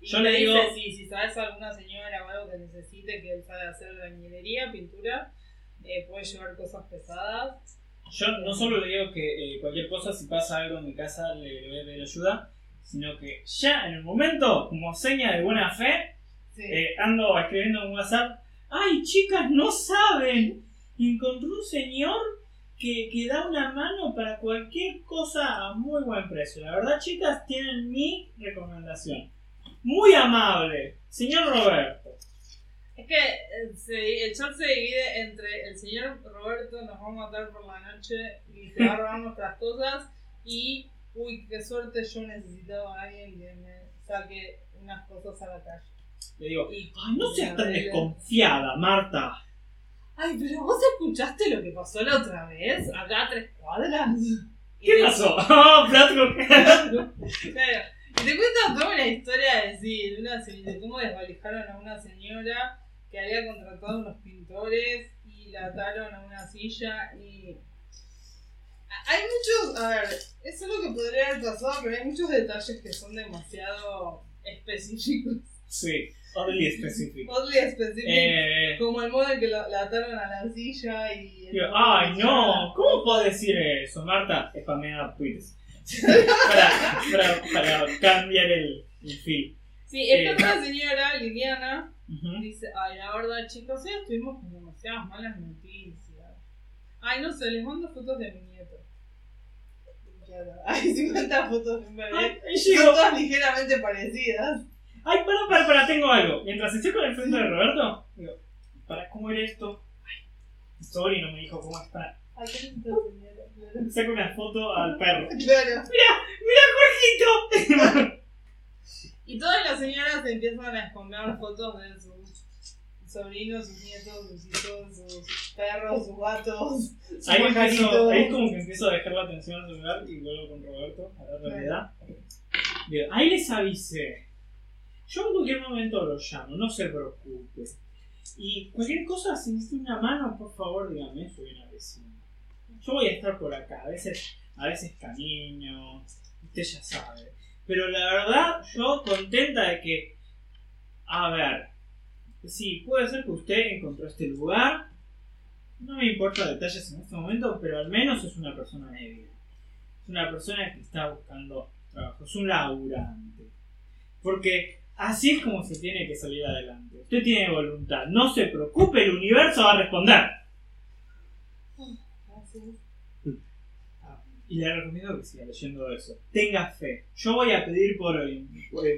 y Yo le dice digo- si, si sabes alguna señora o algo que necesite, que él sabe hacer bañilería, pintura, eh, puede llevar cosas pesadas. Yo no solo le digo que eh, cualquier cosa, si pasa algo en mi casa, le, le voy a pedir ayuda, sino que ya en el momento, como seña de buena fe, Sí. eh, ando escribiendo en WhatsApp, ¡ay chicas, no saben! Encontré un señor que, que da una mano para cualquier cosa a muy buen precio. La verdad, chicas, tienen mi recomendación. Muy amable, señor Roberto. Es que eh, se- el chat se divide entre el señor Roberto nos va a matar por la noche y se va a robar nuestras cosas y, uy, qué suerte, yo necesitaba a alguien que me saque unas cosas a la calle. Le digo, Y, ¡ay, no seas tan desconfiada, Marta! Ay, pero vos escuchaste lo que pasó la otra vez, acá a tres cuadras. ¿Qué pasó? ¡Oh, Platco! Claro. Y te cuento toda una historia de, sí, de, una, de cómo desvalijaron a una señora que había contratado unos pintores y la ataron a una silla y... Hay muchos, a ver, eso es lo que podría haber pasado, pero hay muchos detalles que son demasiado específicos, Sí, oddly specific. oddly específicos, Eh, como el modo en que la, la ataron a la silla y... digo, ¡Ay, no! ¿Cómo puedo decir eso, Marta? Spamea tweets. para, para, para cambiar el, el feed. Sí, esta Eh. otra señora, Liliana. Dice, ay, la verdad, chicos, hoy estuvimos con demasiadas malas noticias. Ay, no sé, les mando fotos de mi nieto. Hay 50 fotos de un Ay, bebé. Son todas ligeramente parecidas. Ay, para, para, para, tengo algo. Mientras estoy con el frente de Roberto, digo, ¿para cómo era esto? Ay, sorry, no me dijo cómo está. Saco una foto al perro. Claro. ¡Jorgito! Y todas las señoras empiezan a esconder fotos de sus sobrinos, sus nietos, sus hijos, sus perros, sus gatos, sus Ahí, empiezo, pajaritos. ahí es como que empiezo a dejar la atención al celular y vuelvo con Roberto a la realidad. Digo, ahí les avisé. Yo en cualquier momento lo llamo, no se preocupe. Y cualquier cosa, si necesita una mano, por favor dígame, soy una vecina. Yo voy a estar por acá, a veces, a veces cariño, usted ya sabe. Pero la verdad, yo contenta de que, a ver, sí, puede ser que usted encontró este lugar, no me importa detalles en este momento, pero al menos es una persona débil. Es una persona que está buscando trabajo, es un laburante. Porque así es como se tiene que salir adelante. Usted tiene voluntad, no se preocupe, el universo va a responder. Así es. Y le recomiendo que siga leyendo eso. Tenga fe. Yo voy a pedir por, eh,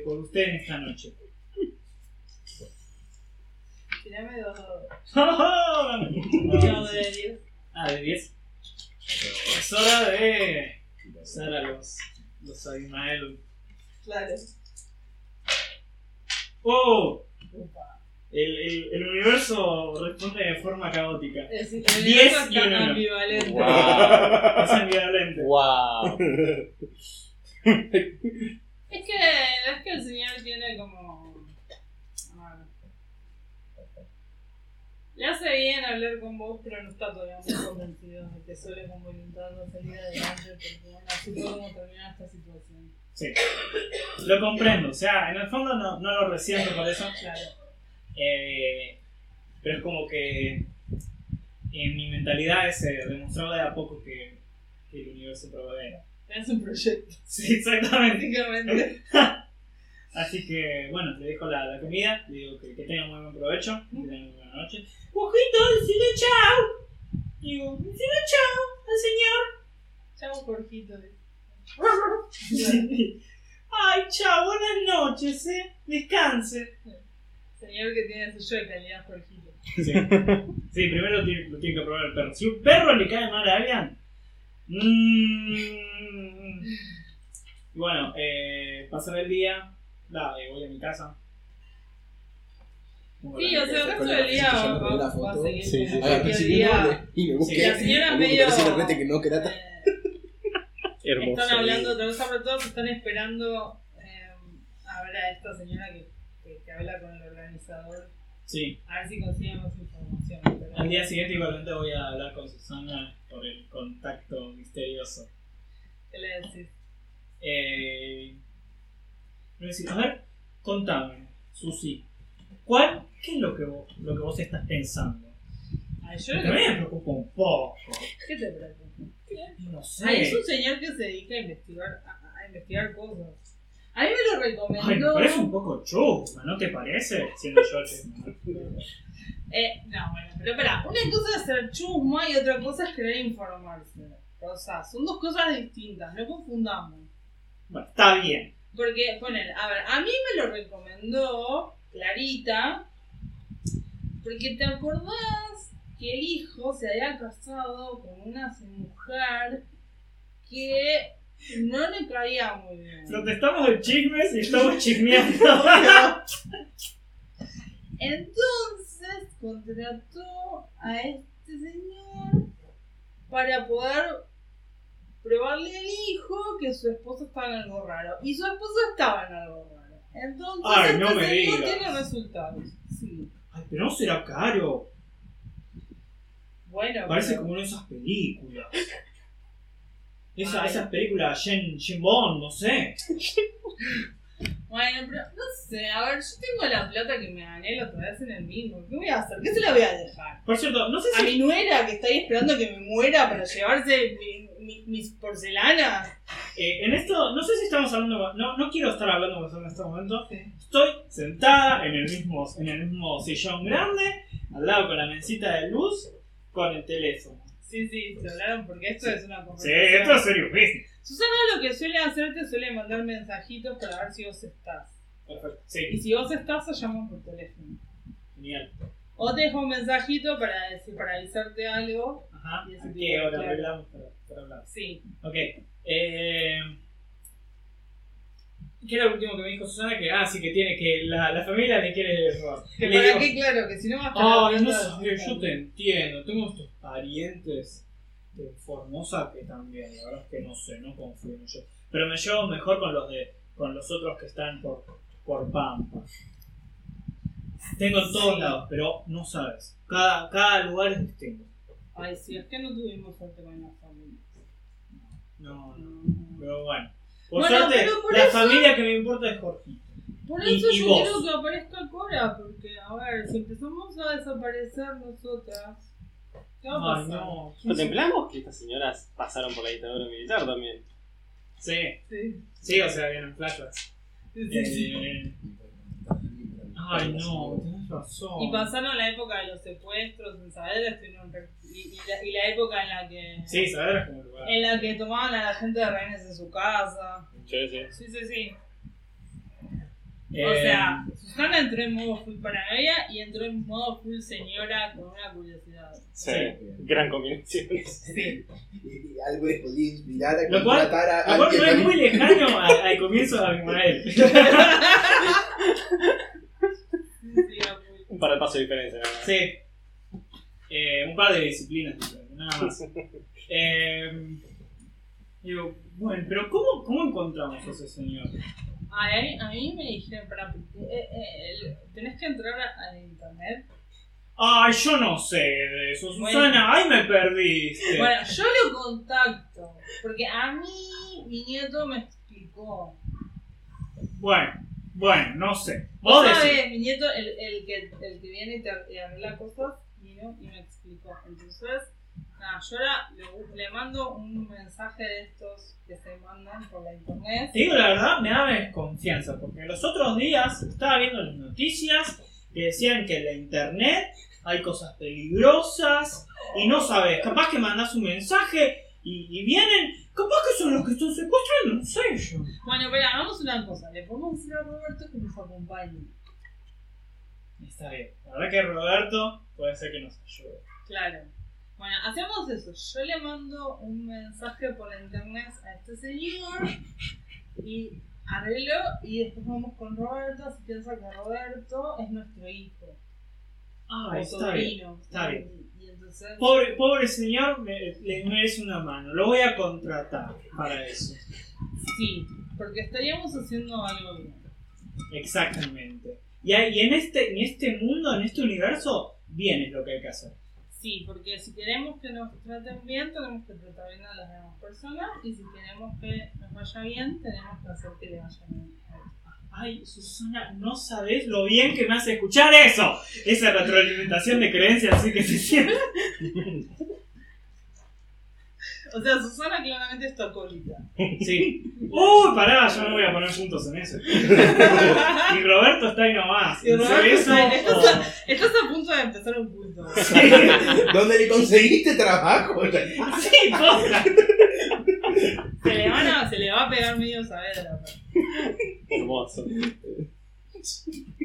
por usted en esta noche. Tirame dos. ah, No, de diez. de 10. Es hora de usar a los, los Abimael. Claro. ¡Oh! El, el, el universo responde de forma caótica. Es el Diez universo y uno. ambivalente. Wow. Es ambivalente. wow. Es que, es que el señor tiene como. a ver. Le hace bien hablar con vos, pero no está todavía muy convencido de que suele con voluntad no salir adelante porque bueno, así fue como termina esta situación. Sí. Lo comprendo. O sea, en el fondo no, no lo resiento por eso. Claro. Eh, pero es como que en mi mentalidad es eh, demostrar de a poco que, que el universo provee. Tenés un proyecto, Sí, exactamente. Así que, bueno, le dejo la, la comida, le digo que, que tenga muy buen provecho, que tenga muy buena noche. Ojito, decirle chao. Digo, decirle chao al Chau, Jorgito. Ay, chao, buenas noches, eh. Descanse. Señor que tiene sello de calidad, Jorgito. Sí, Sí, primero tiene, lo tiene que probar el perro. Si un perro le cae mal a alguien. Mmm, y bueno, eh, pasar el día. Da, eh, voy a mi casa. Sí, o sea, el resto del día va, a seguir Sí, sí, sí. Y me busqué. La señora medio. que Están hablando otra vez, sobre todo están esperando eh, a ver a esta señora que, que, que habla con el organizador, Sí, a ver si consiguen más información. pero- al día siguiente igualmente voy a hablar con Susana por el contacto misterioso. ¿Qué le decís? Eh, voy a decir, a ver, contame, Susi. ¿Cuál? ¿Qué es lo que vos, lo que vos estás pensando? Ay, yo Porque a mí me preocupa un poco. ¿Qué te preocupa? No sé. Ay, es un señor que se dedica a investigar, a, a investigar cosas. A mí me lo Ay, me recomendó. un poco chusma, ¿no te parece? Siendo yo. Eh, no, bueno, pero espera, una cosa es ser chusma y otra cosa es querer informarse. O sea, son dos cosas distintas, no confundamos. Bueno, está bien. Porque, poner, a ver, a mí me lo recomendó Clarita, porque te acordás que el hijo se había casado con una mujer que no le caía muy bien. Protestamos de chismes y estamos chismeando. Entonces contrató a este señor para poder probarle al hijo que su esposo estaba en algo raro. Y su esposo estaba en algo raro. Entonces Ay, este no me señor digas. tiene resultados. Sí. Ay, pero no será caro. Bueno, Parece pero- como una de esas películas. Esa, esas películas Jane, Jane Bond, no sé. Bueno, pero no sé, a ver, yo tengo la plata que me gané la otra vez en el mismo. ¿Qué voy a hacer? ¿Qué se la voy a dejar? Por cierto, no sé A si. mi nuera que está ahí esperando que me muera para llevarse mi- mi- mis porcelanas. eh, en esto, no sé si estamos hablando. No, no quiero estar hablando con en este momento. Estoy sentada en el mismo, en el mismo sillón grande, al lado con la mesita de luz, con el teléfono. Sí, sí, se hablaron porque esto es una Sí, conversación. esto es serio business. Susana lo que suele hacer te suele mandar mensajitos para ver si vos estás. Perfecto. Y Sí, si vos estás, se llaman por teléfono. genial. O te dejo un mensajito para decir, para avisarte algo. Ajá. Y ¿A qué hora arreglamos para, para hablar? Sí. Ok. Eh, ¿Qué era lo último que me dijo Susana? Que, ah, sí, que tiene que. La, la familia le quiere robar. Que Le para digo, qué, claro, que si no vas a hablando no sé, yo te entiendo. Tengo estos parientes de Formosa que también, la verdad es que no sé, no confío en ellos. Pero me llevo mejor con los de con los otros que están por, por Pampa. Tengo en todos Sí. lados, pero no sabes. Cada, cada lugar es distinto. Ay, sí, es que no tuvimos suerte con las familias. No, no. No. Pero bueno. Por Bueno, suerte, pero por la eso- familia que me importa es Jorgito. Por Y- eso y yo vos. quiero que aparezca Cora, porque, a ver, si empezamos a desaparecer nosotras, ¿qué va a Ay, pasar? no. Contemplamos que estas señoras pasaron por la dictadura militar también. Sí, Sí, sí, o sea, vienen flashbacks. sí, sí, sí. Eh, ay, no, tenés razón. Y pasaron la época de los secuestros en Saavedra, estuvieron re- y, y la, y la época en la que Sí, Saavedra es como el lugar. en la que tomaban a la gente de rehenes en su casa. Sí, sí. Sí, sí, sí. O Eh, sea, Susana entró en modo full paranoia y entró en modo full señora con una curiosidad. Sí, gran combinación. sí. Y, y algo les podía inspirar a Lo cual- contratar a Lo cual no es muy lejano a- al comienzo de Abimael. Sí, sí, era muy- Un par de pasos de diferencia. nada más. Sí. Eh, un par de disciplinas diferentes, nada más. Eh, digo, bueno, pero ¿cómo, ¿cómo encontramos a ese señor? Ay, a, mí, a mí me dijeron, para, eh, eh, tenés que entrar al internet. Ay, yo no sé de eso, Bueno. Susana, ay me perdiste. Bueno, yo lo contacto, porque a mí mi nieto me explicó. Bueno, bueno, no sé. Vos sabés, mi nieto, el, el, que, el que viene y te arregla cosas, vino y me explicó. Entonces, nada, yo ahora le, le mando un mensaje de estos que se mandan por la internet. Te digo la verdad, me da desconfianza, porque los otros días estaba viendo las noticias que decían que en la internet hay cosas peligrosas y no sabes, capaz que mandas un mensaje y, y vienen, capaz que son los que están secuestrando, no sé yo. Bueno, pero hagamos una cosa, le podemos decir a Roberto que nos acompañe. Está bien, la verdad que Roberto puede ser que nos ayude. Claro. Bueno, hacemos eso. Yo le mando un mensaje por la internet a este señor y arreglo y después vamos con Roberto. Si piensa que Roberto es nuestro hijo. Ah, o está bien. sobrino. está bien. Pobre, pobre señor, me- le merece una mano, lo voy a contratar para eso. Sí, porque estaríamos haciendo algo bien. Exactamente. Y, hay- y en, este, en este mundo, en este universo, bien es lo que hay que hacer. Sí, porque si queremos que nos traten bien, tenemos que tratar bien a las demás personas. Y si queremos que nos vaya bien, tenemos que hacer que le vaya bien. a. Ay, Susana, no sabes lo bien que me hace escuchar eso. Esa retroalimentación de creencias así que se siente. O sea, Susana claramente es tu acólita. Sí. Uy, pará, yo no voy a poner puntos en eso. Y Roberto está ahí nomás. Y Roberto ¿Sobre está ahí. eso? Estás Estás a punto de empezar un culto. o- Sí, ¿Dónde le conseguiste trabajo? sí, posta. Se le, van a, se le va a pegar medio Saavedra. Hermoso.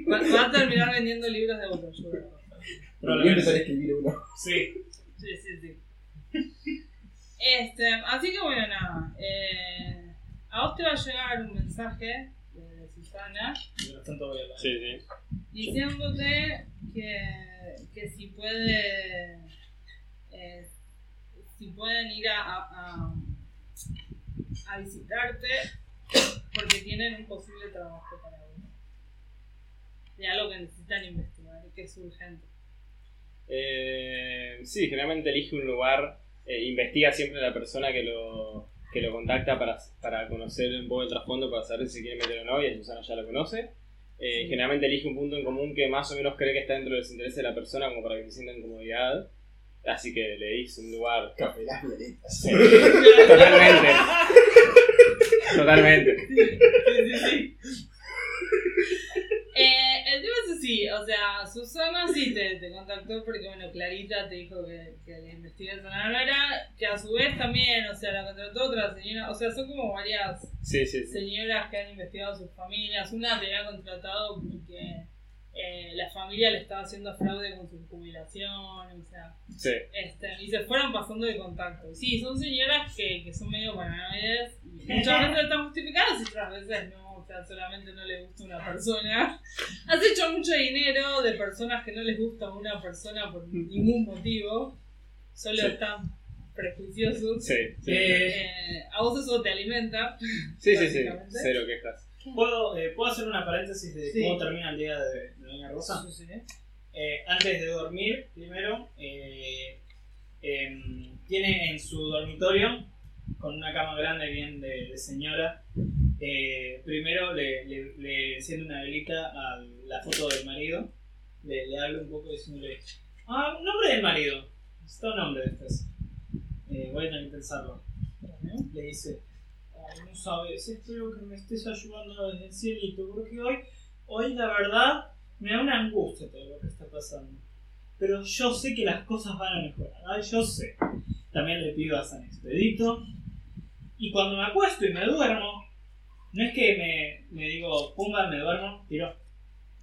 Va, va a terminar vendiendo libros de autoayuda. Voy a empezar a escribir uno. Sí. Sí, sí, sí. Este, así que bueno, nada. Eh, a vos te va a llegar un mensaje de Susana Mientras tanto voy a hablar. Sí, sí. diciéndote que, que si puede eh, si pueden ir a, a, a- a visitarte porque tienen un posible trabajo para vos de algo que necesitan investigar y que es urgente Eh, sí, generalmente elige un lugar, eh, investiga siempre la persona que lo, que lo contacta para, para conocer un poco el trasfondo, para saber si quiere meter o no, y a Susana ya lo conoce. Eh, Sí. Generalmente elige un punto en común que más o menos cree que está dentro de los intereses de la persona, como para que se sienta en comodidad. Así que le dice un lugar. Café las violetas. Sí, totalmente. Totalmente. Sí, sí, sí. Eh, el tema es así, o sea, Susana sí te, te contactó porque, bueno, Clarita te dijo que, que le investigas a la Nora, que a su vez también, o sea, la contrató otra señora, o sea, son como varias Sí, sí, sí. señoras que han investigado sus familias. Una te había contratado porque eh, la familia le estaba haciendo fraude con su jubilación, o sea, Sí. este, y se fueron pasando de contacto. Sí, son señoras que, que son medio paranoides y muchas veces están justificadas y otras veces no. O sea, solamente no le gusta una persona. Has hecho mucho dinero de personas que no les gusta una persona por ningún motivo. Solo Sí. están prejuiciosos. Sí, sí. Eh, a vos eso te alimenta. sí, sí, sí. Cero quejas. ¿Puedo, eh, ¿Puedo hacer una paréntesis de Sí. cómo termina el día de, de Doña Rosa? Eh, antes de dormir, primero, eh, em, tiene en su dormitorio, con una cama grande bien de, de señora, primero le, le, le enciende una velita a la foto del marido, le, le habla un poco diciéndole, ah, nombre del marido, está un nombre después, voy a tener que pensarlo. Le dice, "Ay, no sabes, espero que me estés ayudando desde el cielito, porque hoy, hoy la verdad me da una angustia todo lo que está pasando. Pero yo sé que las cosas van a mejorar, yo sé. También le pido a San Expedito. Y cuando me acuesto y me duermo, no es que me, me digo, pumba, me duermo, tiro.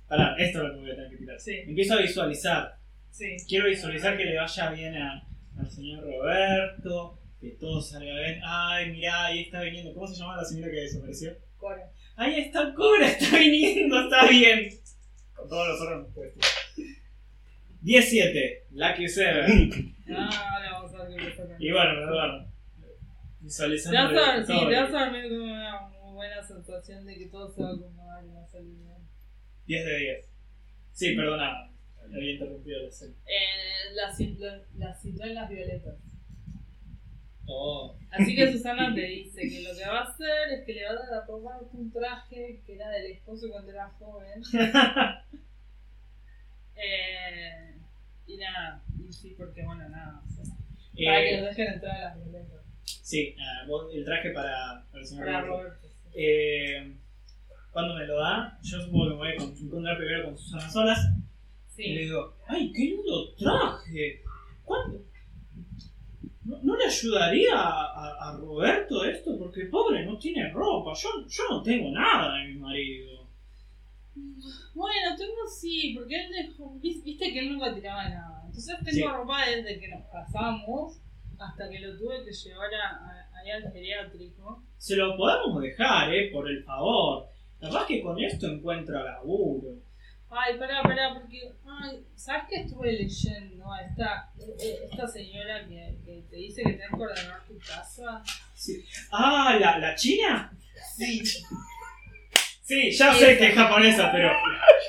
Pará, esto es lo que voy a tener que tirar. Sí, Empiezo a visualizar. sí. Quiero visualizar que le vaya bien a- al señor Roberto, que todo salga bien. Ay, mirá, ahí está viniendo. ¿Cómo se llama la señora que desapareció? Cora. Ahí está Cora, está viniendo, está bien. Con todos los órganos puestos. 17, Lucky 7. Ah, ahora vamos a ver qué pasa Y bueno, me duermo. Te Visualizando. vas a, sí, te vas a una muy buena sensación de que todo se va a acomodar y va a salir bien. 10 de 10. Sí, perdona. Había interrumpido la serie. Eh, las, citro- las citroelas violetas. Oh. Así que Susana te dice que lo que va a hacer es que le va a dar a robar un traje que era del esposo cuando era joven. Eh, y nada, y sí, porque bueno, nada. o sea, para que Eh, lo dejen entrar a las violetas. sí, ah, vos- el traje para, para el señor Para Roberto. Roberto. sí. Eh, cuando me lo da, yo supongo que me voy a con- encontrar primero con Susana Solas y le digo, ¡ay, qué lindo traje! ¿Cuánto? ¿No, no le ayudaría a, a- a Roberto esto? Porque pobre no tiene ropa. Yo, yo no tengo nada de mi marido. Bueno, tengo sí, porque él dejó, viste que él nunca tiraba nada. Entonces tengo Sí. ropa desde que nos casamos hasta que lo tuve que llevar a, a- ahí al geriátrico. Se lo podemos dejar, eh, por el favor. Capaz que con esto encuentra laburo. Ay, pará, pará, porque, ay, ¿sabes qué estuve leyendo? a Esta, eh, eh, esta señora que, que te dice que tenés que ordenar tu casa. Sí. Ah, ¿la, la china? Sí. Sí, ya sé que es japonesa, pero,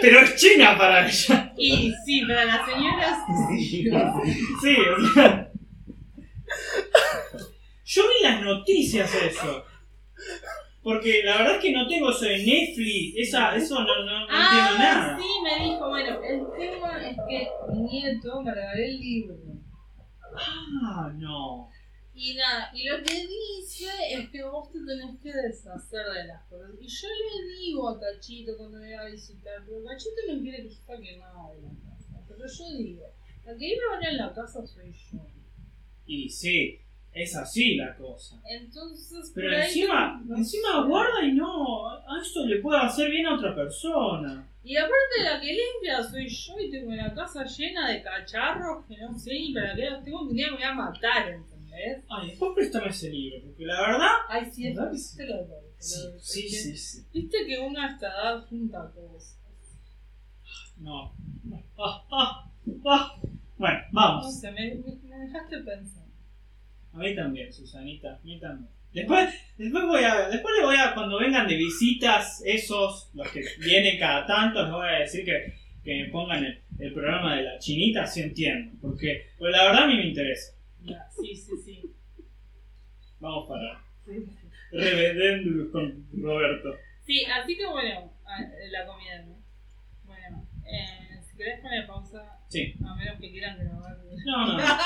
pero es china para ella. Y sí, para la señora sí. Sí, o sea. Yo vi las noticias eso. Porque la verdad es que no tengo eso de Netflix. Esa, eso no, no, no entiendo Ah, nada. sí, me dijo, bueno, el tema es que mi nieto me regaló el libro. Ah, no. Y nada, y lo que dice es que vos te tenés que deshacer de las cosas. Y yo le digo a Cachito cuando me va a visitar, pero Cachito no quiere que yo saque nada de la casa. Pero yo digo, la que iba a ver en la casa soy yo. Y sí, es así la cosa. Entonces, Pero encima, no encima sé. guarda y no. A esto le puede hacer bien a otra persona. Y aparte la que limpia soy yo y tengo la casa llena de cacharros que no sé ni para qué los tengo, un día me voy a matar, ¿entendés? Ay, después préstame ese libro, porque la verdad. Ay, sí, ¿Verdad sí? te lo doy. Sí, lo doy, sí, sí, sí. Viste que uno a esta edad junta cosas. No. Ah, ah, ah. Bueno, No vamos. sé, me, me- me dejaste pensar. A mí también, Susanita, a mí también. Después, después voy a, después le voy a, cuando vengan de visitas, esos, los que vienen cada tanto, les voy a decir que, que me pongan el, el programa de la chinita, así entiendo. Porque, pues la verdad a mí me interesa. Ya, sí, sí, sí. Vamos para Sí, Revendendur con Roberto. Sí, así que bueno, a- la comida, ¿no? Bueno, eh, si querés poner pausa, Sí. a menos que quieran grabar. No, no.